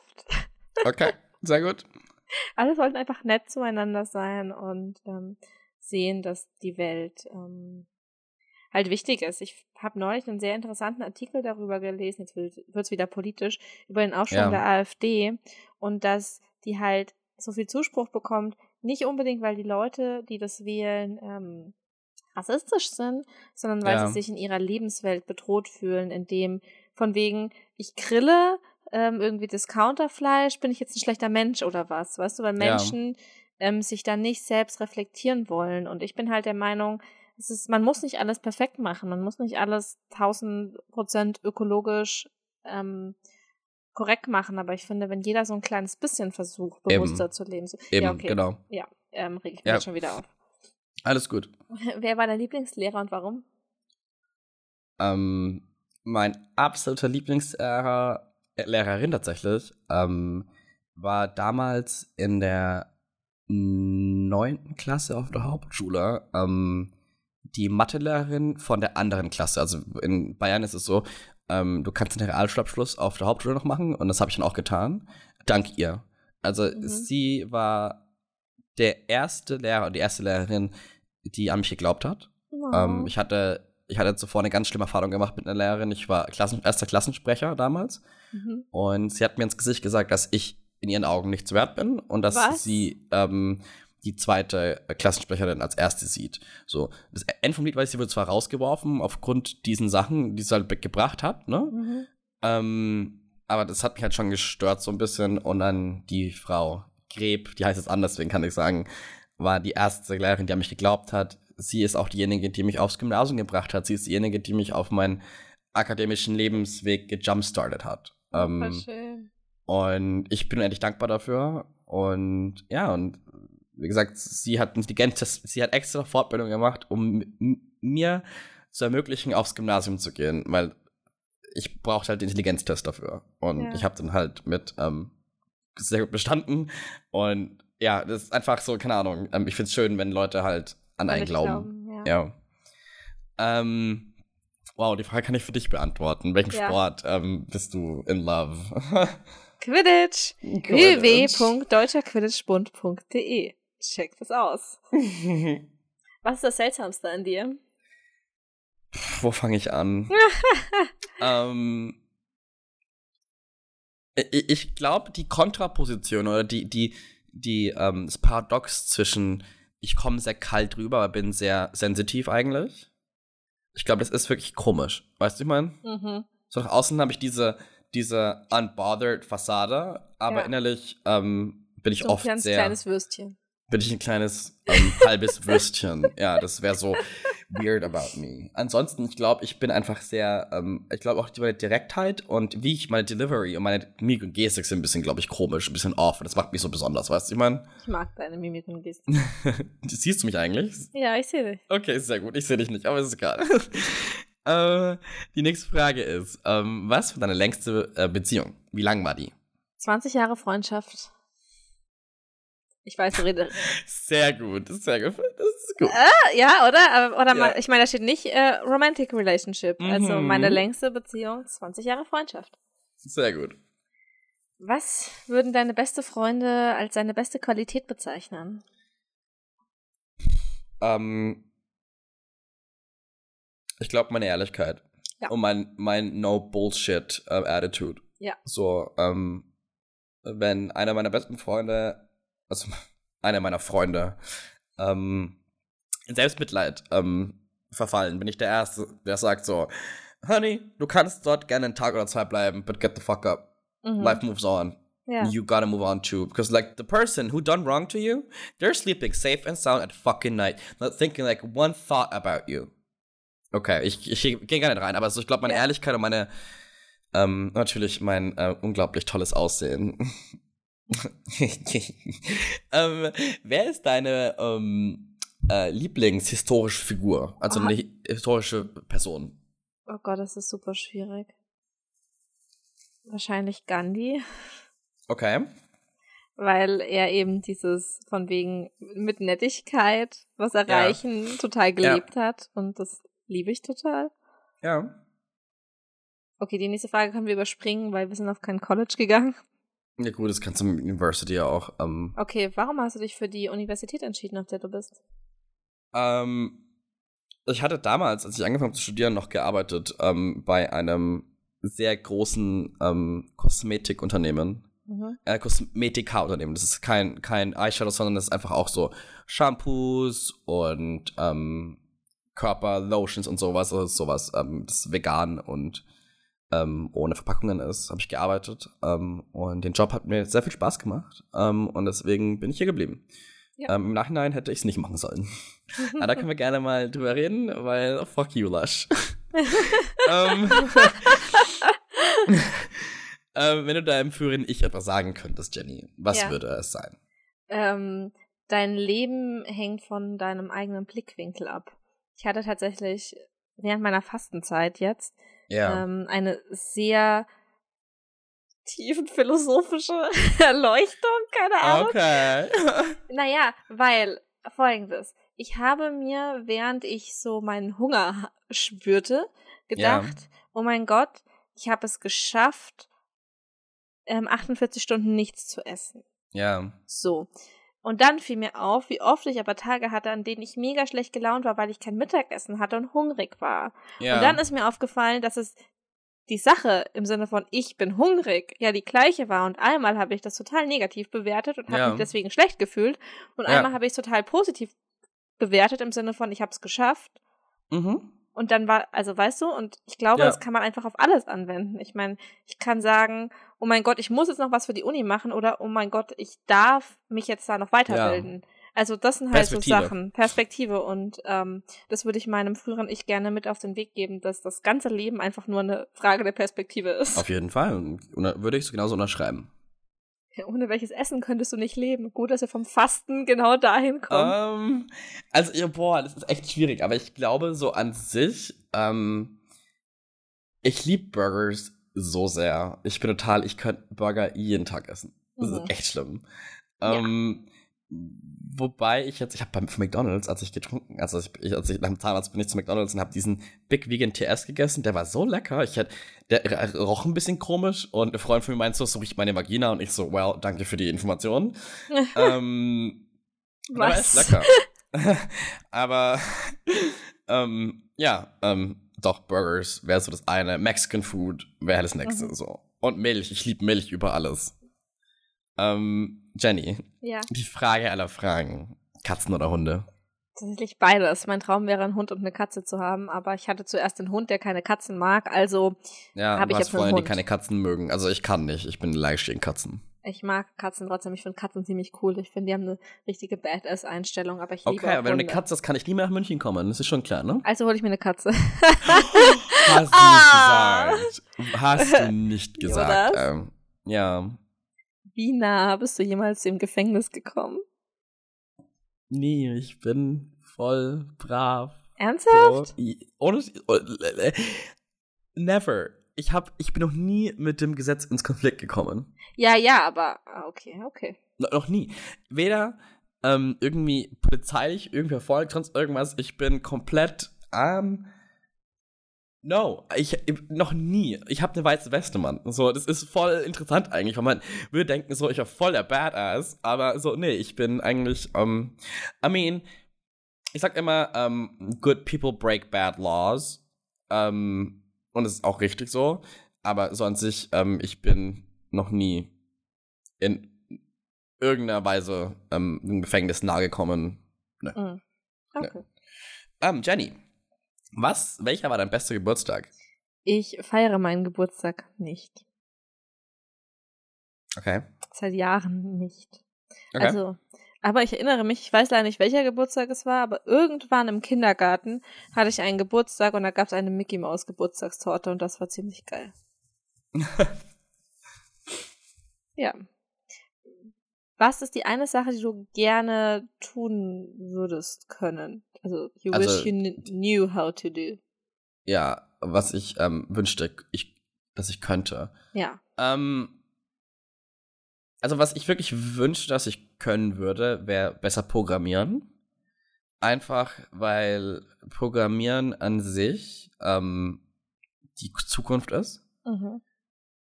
Okay, sehr gut. Alle sollten einfach nett zueinander sein und ähm, sehen, dass die Welt ähm, halt wichtig ist. Ich habe neulich einen sehr interessanten Artikel darüber gelesen, jetzt wird es wieder politisch, über den Aufschwung Ja. der AfD und dass die halt so viel Zuspruch bekommt, nicht unbedingt, weil die Leute, die das wählen, ähm, rassistisch sind, sondern weil Ja. sie sich in ihrer Lebenswelt bedroht fühlen, indem von wegen, ich grille ähm, irgendwie Discounterfleisch, bin ich jetzt ein schlechter Mensch oder was? Weißt du, weil Ja. Menschen ähm, sich dann nicht selbst reflektieren wollen. Und ich bin halt der Meinung, es ist, man muss nicht alles perfekt machen, man muss nicht alles 1000 Prozent ökologisch ähm, korrekt machen, aber ich finde, wenn jeder so ein kleines bisschen versucht, Eben. bewusster zu leben, so, Eben, ja, okay, genau. ja, ähm, reg ich mich Ja. schon wieder auf. Alles gut. Wer war dein Lieblingslehrer und warum? Ähm, mein absoluter Lieblingslehrer, Lehrerin tatsächlich, ähm, war damals in der neunten Klasse auf der Hauptschule ähm, die Mathelehrerin von der anderen Klasse. Also in Bayern ist es so, ähm, du kannst den Realschulabschluss auf der Hauptschule noch machen und das habe ich dann auch getan. Dank ihr. Also Mhm. sie war der erste Lehrer und die erste Lehrerin, die an mich geglaubt hat. Oh. Ähm, ich hatte ich hatte zuvor eine ganz schlimme Erfahrung gemacht mit einer Lehrerin. Ich war Klassen, erster Klassensprecher damals mhm. und sie hat mir ins Gesicht gesagt, dass ich in ihren Augen nichts wert bin und dass Was? sie ähm, die zweite Klassensprecherin als erste sieht. So, das Ende vom Lied war, sie wurde zwar rausgeworfen aufgrund diesen Sachen, die sie halt gebracht hat, ne? Mhm. Ähm, aber das hat mich halt schon gestört so ein bisschen. Und dann die Frau Greb, die heißt jetzt anders, deswegen kann ich sagen, war die erste Lehrerin, die an mich geglaubt hat. Sie ist auch diejenige, die mich aufs Gymnasium gebracht hat. Sie ist diejenige, die mich auf meinen akademischen Lebensweg gejumpstartet hat. Ähm, schön. und ich bin endlich dankbar dafür. Und ja, und wie gesagt, sie hat intelligentes, sie hat extra Fortbildung gemacht, um mir zu ermöglichen, aufs Gymnasium zu gehen, weil ich brauchte halt den Intelligenztest dafür. Und ja. ich habe dann halt mit ähm, sehr gut bestanden. Und ja, das ist einfach so, keine Ahnung. Ähm, ich finde es schön, wenn Leute halt an einen glauben. glauben. ja. ja. Ähm, wow, die Frage kann ich für dich beantworten. Welchen ja. Sport ähm, bist du in love? Quidditch. Quidditch. www.deutscherquidditchbund.de Check das aus. Was ist das Seltsamste an dir? Wo fange ich an? ähm, ich, ich glaube, die Kontraposition oder die, die, die, ähm, das Paradox zwischen ich komme sehr kalt rüber, aber bin sehr sensitiv eigentlich. Ich glaube, das ist wirklich komisch. Weißt du, ich meine? Mhm. So nach außen habe ich diese, diese unbothered Fassade, aber ja. innerlich ähm, bin ich so oft ein ganz sehr. kleines Würstchen bin ich ein kleines ähm, halbes Würstchen. Ja, das wäre so weird about me. Ansonsten, ich glaube, ich bin einfach sehr, ähm, ich glaube auch die Direktheit und wie ich meine Delivery und meine Mimik und Gestik sind ein bisschen, glaube ich, komisch, ein bisschen off. Und das macht mich so besonders, weißt du, ich meine? Ich mag deine Mimik und Gestik. Siehst du mich eigentlich? Ja, ich sehe dich. Okay, sehr gut. Ich sehe dich nicht, aber ist egal. äh, die nächste Frage ist, ähm, was war deine längste äh, Beziehung? Wie lang war die? 20 Jahre Freundschaft. Ich weiß, du redest. Sehr gut, sehr gut. Das ist gut. Äh, ja, oder? Oder ja. ich meine, da steht nicht äh, Romantic Relationship. Also mhm. Also meine längste Beziehung, 20 Jahre Freundschaft. Sehr gut. Was würden deine beste Freunde als deine beste Qualität bezeichnen? Ähm, ich glaube, meine Ehrlichkeit. Ja. Und mein, mein No-Bullshit-Attitude. Äh, ja. So, ähm, wenn einer meiner besten Freunde also einer meiner Freunde, ähm, in Selbstmitleid ähm, verfallen, bin ich der Erste, der sagt so, Honey, du kannst dort gerne einen Tag oder zwei bleiben, but get the fuck up. Mhm. Life moves on. Yeah. You gotta move on too. Because like the person who done wrong to you, they're sleeping safe and sound at fucking night. Not thinking like one thought about you. Okay, ich, ich gehe gar nicht rein, aber so, ich glaube, meine Ehrlichkeit und meine, ähm, natürlich mein äh, unglaublich tolles Aussehen ähm, wer ist deine ähm, äh, Lieblingshistorische Figur? Also oh. eine historische Person? Oh Gott, das ist super schwierig. Wahrscheinlich Gandhi. Okay. Weil er eben dieses von wegen mit Nettigkeit was erreichen ja. total gelebt ja. hat und das liebe ich total. Ja. Okay, die nächste Frage können wir überspringen, weil wir sind auf kein College gegangen. Ja gut, das kannst du mit University ja auch. Ähm, okay, warum hast du dich für die Universität entschieden, auf der du bist? Ähm, ich hatte damals, als ich angefangen habe zu studieren, noch gearbeitet ähm, bei einem sehr großen ähm, Kosmetikunternehmen. Mhm. Äh, Kosmetika-Unternehmen. Das ist kein, kein Eyeshadow, sondern das ist einfach auch so Shampoos und ähm, Körperlotions und sowas. Also sowas. Ähm, das ist vegan und ähm, ohne Verpackungen ist, habe ich gearbeitet. Ähm, und den Job hat mir sehr viel Spaß gemacht. Ähm, und deswegen bin ich hier geblieben. Ja. Ähm, Im Nachhinein hätte ich es nicht machen sollen. Aber da können wir gerne mal drüber reden, weil fuck you, Lush. ähm, ähm, wenn du deinem früheren Ich etwas sagen könntest, Jenny, was ja. würde es sein? Dein Leben hängt von deinem eigenen Blickwinkel ab. Ich hatte tatsächlich während meiner Fastenzeit jetzt ja. ähm, eine sehr tiefenphilosophische Erleuchtung, keine Ahnung. Okay. naja, weil folgendes. Ich habe mir, während ich so meinen Hunger spürte, gedacht, ja. oh mein Gott, ich habe es geschafft, ähm, 48 Stunden nichts zu essen. Ja. So. Und dann fiel mir auf, wie oft ich aber Tage hatte, an denen ich mega schlecht gelaunt war, weil ich kein Mittagessen hatte und hungrig war. Ja. Und dann ist mir aufgefallen, dass es die Sache im Sinne von ich bin hungrig ja die gleiche war und einmal habe ich das total negativ bewertet und habe ja. mich deswegen schlecht gefühlt und ja. einmal habe ich es total positiv bewertet im Sinne von ich habe es geschafft. Mhm. Und dann war, also weißt du, und ich glaube, ja. das kann man einfach auf alles anwenden. Ich meine, ich kann sagen, oh mein Gott, ich muss jetzt noch was für die Uni machen oder oh mein Gott, ich darf mich jetzt da noch weiterbilden. Ja. Also das sind halt so Sachen, Perspektive und ähm, das würde ich meinem früheren Ich gerne mit auf den Weg geben, dass das ganze Leben einfach nur eine Frage der Perspektive ist. Auf jeden Fall, würde ich so genauso unterschreiben. Ja, ohne welches Essen könntest du nicht leben? Gut, dass wir vom Fasten genau dahin kommen. Ähm, also, ja, boah, das ist echt schwierig, aber ich glaube, so an sich, ähm, ich liebe Burgers so sehr. Ich bin total, ich könnte Burger jeden Tag essen. Das Mhm. ist echt schlimm. Ja. Wobei ich jetzt, ich habe beim McDonald's, als ich getrunken, also ich, als ich nach dem Zahnarzt bin ich zu McDonald's und habe diesen Big Vegan TS gegessen. Der war so lecker. Ich hätte, der roch ein bisschen komisch und eine Freundin von mir meinte so, so riecht meine Vagina und ich so, well, danke für die Information. ähm, Was? lecker. aber ähm, ja, ähm, doch, Burgers wäre so das eine. Mexican Food wäre das nächste Mhm. so. Und Milch, ich liebe Milch über alles. Ähm, Jenny, Ja, die Frage aller Fragen. Katzen oder Hunde? tatsächlich beides. Mein Traum wäre, einen Hund und eine Katze zu haben, aber ich hatte zuerst einen Hund, der keine Katzen mag, also Ja, Hab du ich jetzt einen Freunde, die keine Katzen mögen. Also ich kann nicht. Ich bin allergisch gegen Katzen. ich mag Katzen trotzdem. Ich finde Katzen ziemlich cool. Ich finde, die haben eine richtige Badass-Einstellung, aber ich liebe Okay, aber wenn du eine. Katze hast, kann ich nie mehr nach München kommen. Das ist schon klar, ne? Also hole ich mir eine Katze. Hast du Ah. nicht gesagt. Hast du nicht gesagt. Ähm, ja. Wie nah bist du jemals im Gefängnis gekommen? Nee, ich bin voll brav. Ernsthaft? So, ohne never. Ich hab, ich bin noch nie mit dem Gesetz ins Konflikt gekommen. Ja, ja, aber ah, okay, okay. No, noch nie. Weder ähm, irgendwie polizeilich, irgendwie verfolgt, sonst irgendwas. Ich bin komplett ähm, No, ich, noch nie. Ich habe eine weiße Weste, Mann. So, das ist voll interessant eigentlich, weil man würde denken, so, ich war voll der Badass, aber so, nee, ich bin eigentlich, ähm, I mean, ich sag immer, ähm, good people break bad laws. Ähm, und es ist auch richtig so. Aber so an sich, ähm, ich bin noch nie in irgendeiner Weise ähm, im Gefängnis nahegekommen. Mhm. Okay. Ähm, Jenny, was, welcher war dein bester Geburtstag? Ich feiere meinen Geburtstag nicht. Okay. Seit Jahren nicht. okay. Also, aber ich erinnere mich, ich weiß leider nicht, welcher Geburtstag es war, aber irgendwann im Kindergarten hatte ich einen Geburtstag und da gab es eine Mickey Maus Geburtstagstorte und das war ziemlich geil. ja. Was ist die eine Sache, die du gerne tun würdest können? Also, you Also- wish you kn- knew how to do. ja, was ich ähm, wünschte, ich, dass ich könnte. Ja. Ähm, also was ich wirklich wünschte, dass ich können würde, wäre besser programmieren. Einfach, weil Programmieren an sich ähm, die Zukunft ist. Mhm.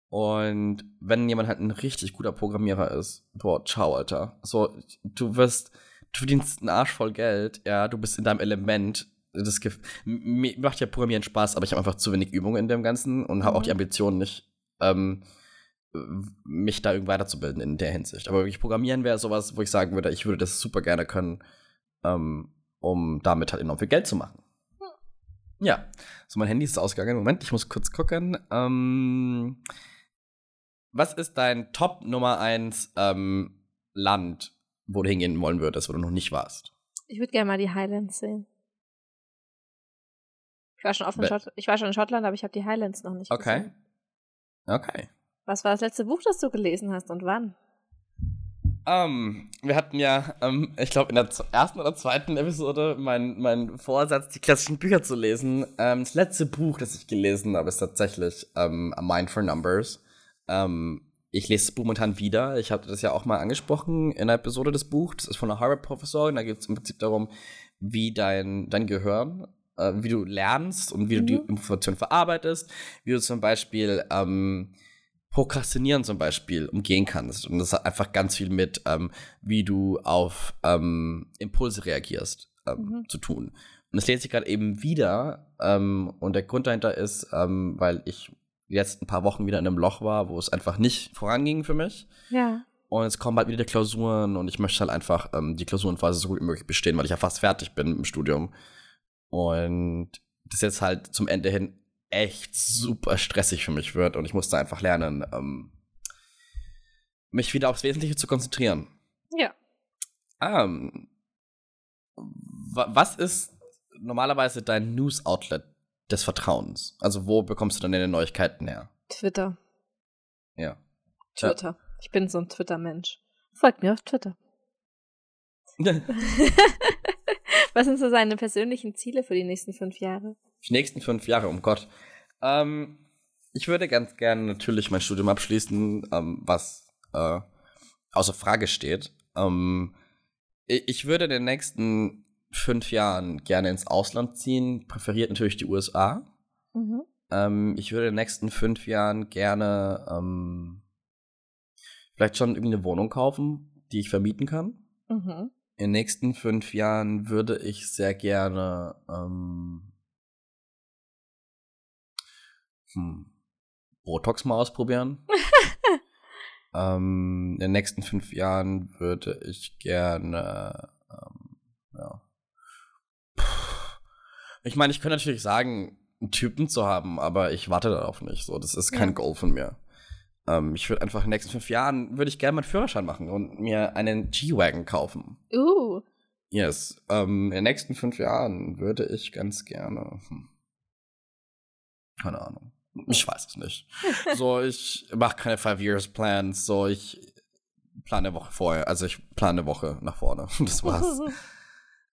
Und wenn jemand halt ein richtig guter Programmierer ist, boah, ciao, Alter. So, du wirst, du verdienst einen Arsch voll Geld, ja, du bist in deinem Element. Das mir macht ja Programmieren Spaß, aber ich habe einfach zu wenig Übung in dem Ganzen und habe auch Mhm. die Ambition nicht, ähm, mich da irgendwie weiterzubilden in der Hinsicht. Aber wirklich Programmieren wäre sowas, wo ich sagen würde, ich würde das super gerne können, ähm, um damit halt enorm viel Geld zu machen. Ja, so mein Handy ist ausgegangen. Moment, ich muss kurz gucken. Ähm, was ist dein Top Nummer 1 ähm, Land, wo du hingehen wollen würdest, wo du noch nicht warst? Ich würde gerne mal die Highlands sehen. Ich war schon, oft in Schott ich war schon in Schottland, aber ich habe die Highlands noch nicht Okay. gesehen. Okay. Was war das letzte Buch, das du gelesen hast und wann? Ähm, wir hatten ja, ähm, ich glaube, in der ersten oder zweiten Episode mein, mein Vorsatz, die klassischen Bücher zu lesen. Ähm, das letzte Buch, das ich gelesen habe, ist tatsächlich A Mind for Numbers. Ähm, ich lese das Buch momentan wieder. Ich habe das ja auch mal angesprochen in einer Episode des Buchs. Das ist von einer Harvard-Professorin. Da geht es im Prinzip darum, wie dein, dein Gehirn, äh, wie du lernst und wie du die Mhm. Information verarbeitest. Wie du zum Beispiel ähm, Prokrastinieren zum Beispiel umgehen kannst. Und das hat einfach ganz viel mit, ähm, wie du auf ähm, Impulse reagierst, ähm, Mhm. zu tun. Und das lese ich gerade eben wieder. Ähm, und der Grund dahinter ist, ähm, weil ich jetzt ein paar Wochen wieder in einem Loch war, wo es einfach nicht voranging für mich. Ja. Und es kommen halt wieder die Klausuren und ich möchte halt einfach ähm, die Klausurenphase so gut wie möglich bestehen, weil ich ja fast fertig bin im Studium. Und das jetzt halt zum Ende hin echt super stressig für mich wird und ich musste einfach lernen, ähm, mich wieder aufs Wesentliche zu konzentrieren. Ja. Ähm, wa was ist normalerweise dein News-Outlet des Vertrauens? Also wo bekommst du dann deine Neuigkeiten her? Twitter. Ja. Twitter. Ich Ich bin so ein Twitter-Mensch. Folgt mir auf Twitter. Was sind so seine persönlichen Ziele für die nächsten fünf Jahre? Die nächsten fünf Jahre, um Gott. Ähm, ich würde ganz gerne natürlich mein Studium abschließen, ähm, was äh, außer Frage steht. Ähm, ich würde in den nächsten fünf Jahren gerne ins Ausland ziehen, präferiert natürlich die USA. Mhm. Ähm, ich würde in den nächsten fünf Jahren gerne ähm, vielleicht schon irgendeine Wohnung kaufen, die ich vermieten kann. Mhm. In den nächsten fünf Jahren würde ich sehr gerne ähm, hm, Botox mal ausprobieren. ähm, in den nächsten fünf Jahren würde ich gerne, ähm, ja. Ich meine, ich könnte natürlich sagen, einen Typen zu haben, aber ich warte darauf nicht. So, das ist kein ja. Goal von mir. Ähm, ich würde einfach in den nächsten fünf Jahren würde ich gerne meinen Führerschein machen und mir einen G-Wagon kaufen. Uh. Yes. Ähm, in den nächsten fünf Jahren würde ich ganz gerne. Hm. Keine Ahnung. Ich weiß es nicht. so, ich mache keine Five Years Plans. So, ich plane eine Woche vorher. Also ich plane eine Woche nach vorne. Das war's.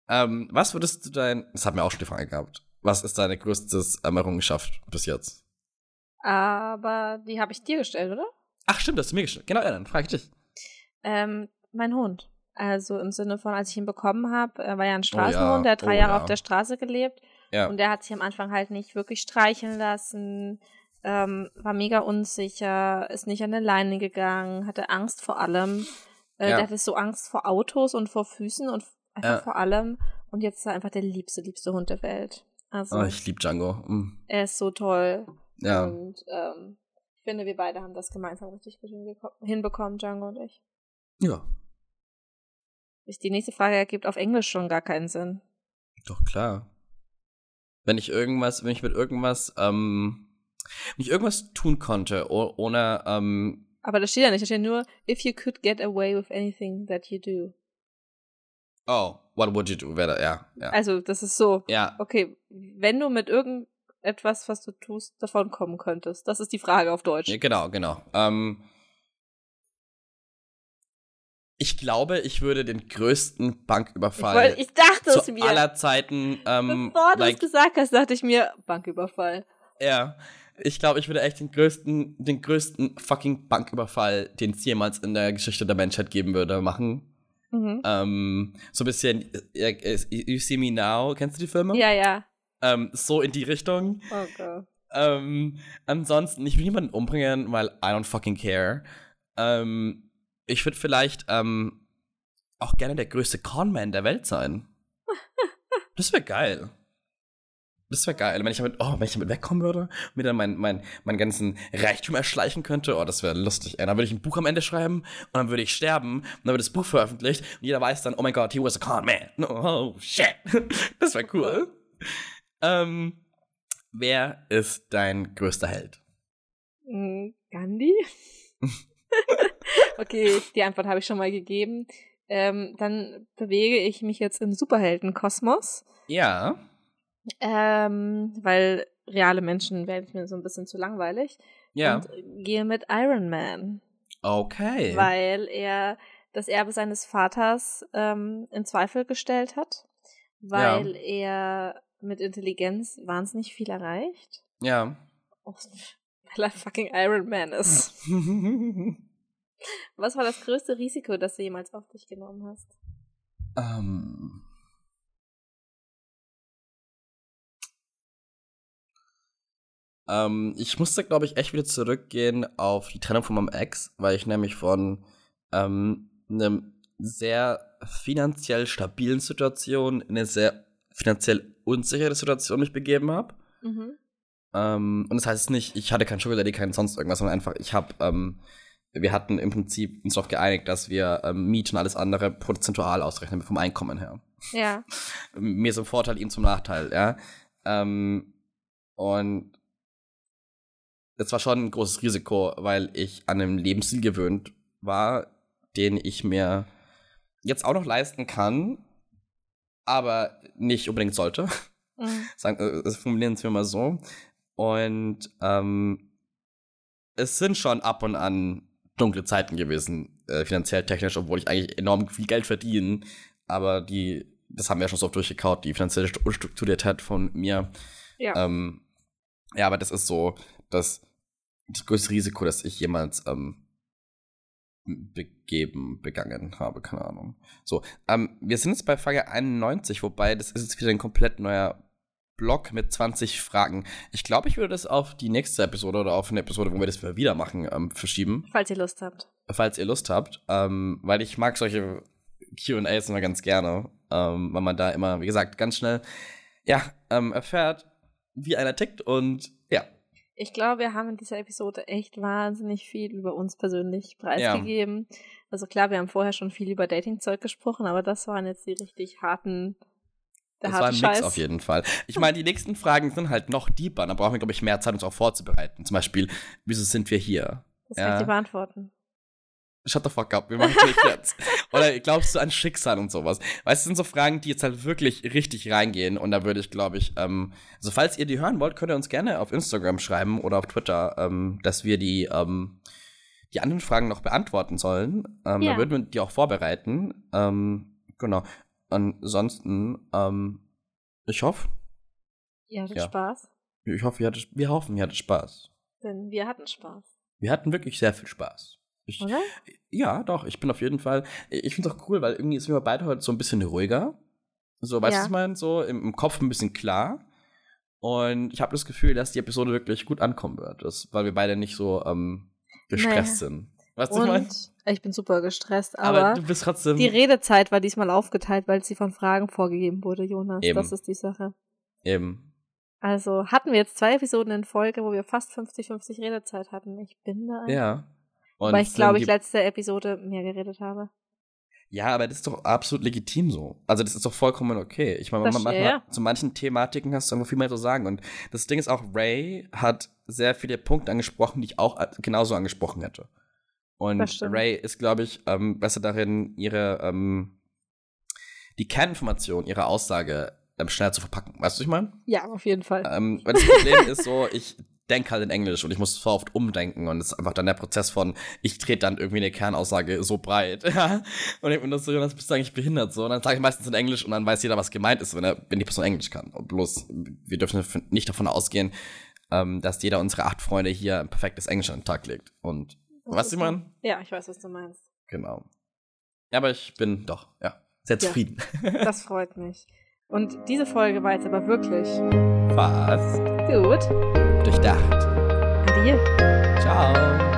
ähm, was würdest du dein. Das hat mir auch schon die Frage gehabt. Was ist deine größte Errungenschaft bis jetzt? Aber die habe ich dir gestellt, oder? Ach, stimmt, das hast du mir gestellt. Genau, ja, dann frage ich dich. Ähm, mein Hund. Also im Sinne von, als ich ihn bekommen habe, er war ja ein Straßenhund, oh ja, der hat drei oh Jahre ja. auf der Straße gelebt. Ja. Und der hat sich am Anfang halt nicht wirklich streicheln lassen, ähm, war mega unsicher, ist nicht an der Leine gegangen, hatte Angst vor allem. Äh, ja. Der hatte so Angst vor Autos und vor Füßen und einfach ja. vor allem. Und jetzt ist er einfach der liebste, liebste Hund der Welt. Also, oh, ich liebe Django. Mm. Er ist so toll. Ja. Und ähm, ich finde, wir beide haben das gemeinsam richtig gut hinbekommen, Django und ich. Ja. Die nächste Frage ergibt auf Englisch schon gar keinen Sinn. Doch, klar. Wenn ich irgendwas, wenn ich mit irgendwas, ähm, wenn ich irgendwas tun konnte, ohne, ähm, Aber das steht ja nicht, da steht nur, if you could get away with anything that you do. Oh, what would you do? Wäre, ja, ja. Also, das ist so. Ja. Okay, wenn du mit irgendetwas, was du tust, davon kommen könntest. Das ist die Frage auf Deutsch. Ja, genau, genau. Ähm, ich glaube, ich würde den größten Banküberfall ich, wollt, ich dachte zu aller Zeiten. Ähm, Bevor du like, es gesagt hast, dachte ich mir Banküberfall. Ja, ich glaube, ich würde echt den größten, den größten fucking Banküberfall, den es jemals in der Geschichte der Menschheit geben würde, machen. Mhm. Ähm, so ein bisschen äh, You See Me Now, kennst du die Filme? Ja, ja. Ähm, so in die Richtung. Oh Gott. Ähm, ansonsten, ich will niemanden umbringen, weil I don't fucking care. Ähm, ich würde vielleicht ähm, auch gerne der größte Conman der Welt sein. Das wäre geil. Das wäre geil, wenn ich damit, oh, wenn ich damit wegkommen würde und mir dann meinen mein, mein ganzen Reichtum erschleichen könnte. Oh, das wäre lustig. Ey. Dann würde ich ein Buch am Ende schreiben und dann würde ich sterben und dann wird das Buch veröffentlicht und jeder weiß dann, oh mein Gott, he was a con man. Oh, shit. Das wäre cool. ähm, wer ist dein größter Held? Mm, Gandhi? Okay, die Antwort habe ich schon mal gegeben. Ähm, dann bewege ich mich jetzt im Superheldenkosmos. Ja. Ähm, weil reale Menschen werden mir so ein bisschen zu langweilig. Ja. Und gehe mit Iron Man. Okay. Weil er das Erbe seines Vaters ähm, in Zweifel gestellt hat. Weil ja. er mit Intelligenz wahnsinnig viel erreicht. Ja. Weil er fucking Iron Man ist. Was war das größte Risiko, das du jemals auf dich genommen hast? Ähm. Ähm, ich musste, glaube ich, echt wieder zurückgehen auf die Trennung von meinem Ex, weil ich nämlich von ähm, einem sehr finanziell stabilen Situation in eine sehr finanziell unsichere Situation mich begeben habe. Mhm. Ähm, und das heißt nicht, ich hatte keinen Sugar Daddy, keinen sonst irgendwas, sondern einfach, ich habe ähm, wir hatten im Prinzip uns darauf geeinigt, dass wir ähm, Miete und alles andere prozentual ausrechnen vom Einkommen her. Ja. Mir zum Vorteil, ihm zum Nachteil, ja. Ähm, und es war schon ein großes Risiko, weil ich an einem Lebensstil gewöhnt war, den ich mir jetzt auch noch leisten kann, aber nicht unbedingt sollte. Mhm. Sagen, äh, formulieren wir mal so. Und ähm, es sind schon ab und an dunkle Zeiten gewesen, äh, finanziell technisch, obwohl ich eigentlich enorm viel Geld verdiene. Aber die, das haben wir ja schon so oft durchgekaut, die finanzielle Unstrukturiertheit von mir. Ja. Ähm, ja, aber das ist so das, das größte Risiko, das ich jemals ähm, begeben, begangen habe, keine Ahnung. So, ähm, wir sind jetzt bei Frage 91, wobei das ist jetzt wieder ein komplett neuer Blog mit 20 Fragen. Ich glaube, ich würde das auf die nächste Episode oder auf eine Episode, wo wir das wieder machen, ähm, verschieben. Falls ihr Lust habt. Falls ihr Lust habt, ähm, weil ich mag solche QAs immer ganz gerne, ähm, weil man da immer, wie gesagt, ganz schnell ja, ähm, erfährt, wie einer tickt und. Ich glaube, wir haben in dieser Episode echt wahnsinnig viel über uns persönlich preisgegeben. Ja. Also klar, wir haben vorher schon viel über Dating-Zeug gesprochen, aber das waren jetzt die richtig harten der das war ein Mix auf jeden Fall. Ich meine, die nächsten Fragen sind halt noch deeper. Da brauchen wir, glaube ich, mehr Zeit, uns auch vorzubereiten. Zum Beispiel, wieso sind wir hier? Das kann ich dir beantworten. Shut the fuck up, wir machen nicht jetzt. Oder glaubst du an Schicksal und sowas? Weißt du, das sind so Fragen, die jetzt halt wirklich richtig reingehen. Und da würde ich, glaube ich, ähm, also falls ihr die hören wollt, könnt ihr uns gerne auf Instagram schreiben oder auf Twitter, ähm, dass wir die, ähm, die anderen Fragen noch beantworten sollen. Ähm, ja. Da würden wir die auch vorbereiten. Ähm, genau. Ansonsten, ähm, ich hoffe. Ihr hattet ja. Spaß. Ich hoffe, ihr hattet, wir hoffen, ihr hattet Spaß. Denn wir hatten Spaß. Wir hatten wirklich sehr viel Spaß. Ich, Oder? Ja, doch, ich bin auf jeden Fall. Ich finde es auch cool, weil irgendwie sind wir beide heute so ein bisschen ruhiger. So, weißt du, ja. was ich meine? So im, im, Kopf ein bisschen klar. Und ich habe das Gefühl, dass die Episode wirklich gut ankommen wird. Das, weil wir beide nicht so ähm, gestresst naja. sind. Weißt du, was ich meine? Ich bin super gestresst, aber, aber, du bist trotzdem. Die Redezeit war diesmal aufgeteilt, weil sie von Fragen vorgegeben wurde, Jonas. Eben. Das ist die Sache. Eben. Also hatten wir jetzt zwei Episoden in Folge, wo wir fast 50-50 Redezeit hatten. Ich bin da. Ja. Und weil ich glaube, ich letzte Episode mehr geredet habe. Ja, aber das ist doch absolut legitim so. Also das ist doch vollkommen okay. Ich meine, man, ja. zu manchen Thematiken hast du einfach viel mehr zu sagen. Und das Ding ist auch, Ray hat sehr viele Punkte angesprochen, die ich auch genauso angesprochen hätte. Und Ray ist, glaube ich, ähm, besser darin, ihre ähm, die Kerninformation ihrer Aussage ähm, schneller zu verpacken. Weißt du, was ich meine? Ja, auf jeden Fall. Ähm, weil das Problem ist so, ich denke halt in Englisch und ich muss so oft umdenken und es ist einfach dann der Prozess von, ich trete dann irgendwie eine Kernaussage so breit. Ja? und ich bin das so, Jonas, bist du eigentlich behindert? So, und dann sage ich meistens in Englisch und dann weiß jeder, was gemeint ist, wenn, er, wenn die Person Englisch kann. Und bloß, wir dürfen nicht davon ausgehen, ähm, dass jeder unserer acht Freunde hier ein perfektes Englisch an den Tag legt. Und was du meinst? Ja, ich weiß, was du meinst. Genau. Ja, aber ich bin doch, ja, sehr zufrieden. Ja, das freut mich. Und diese Folge war jetzt aber wirklich. Was? Gut. Durchdacht. Adieu. Ciao.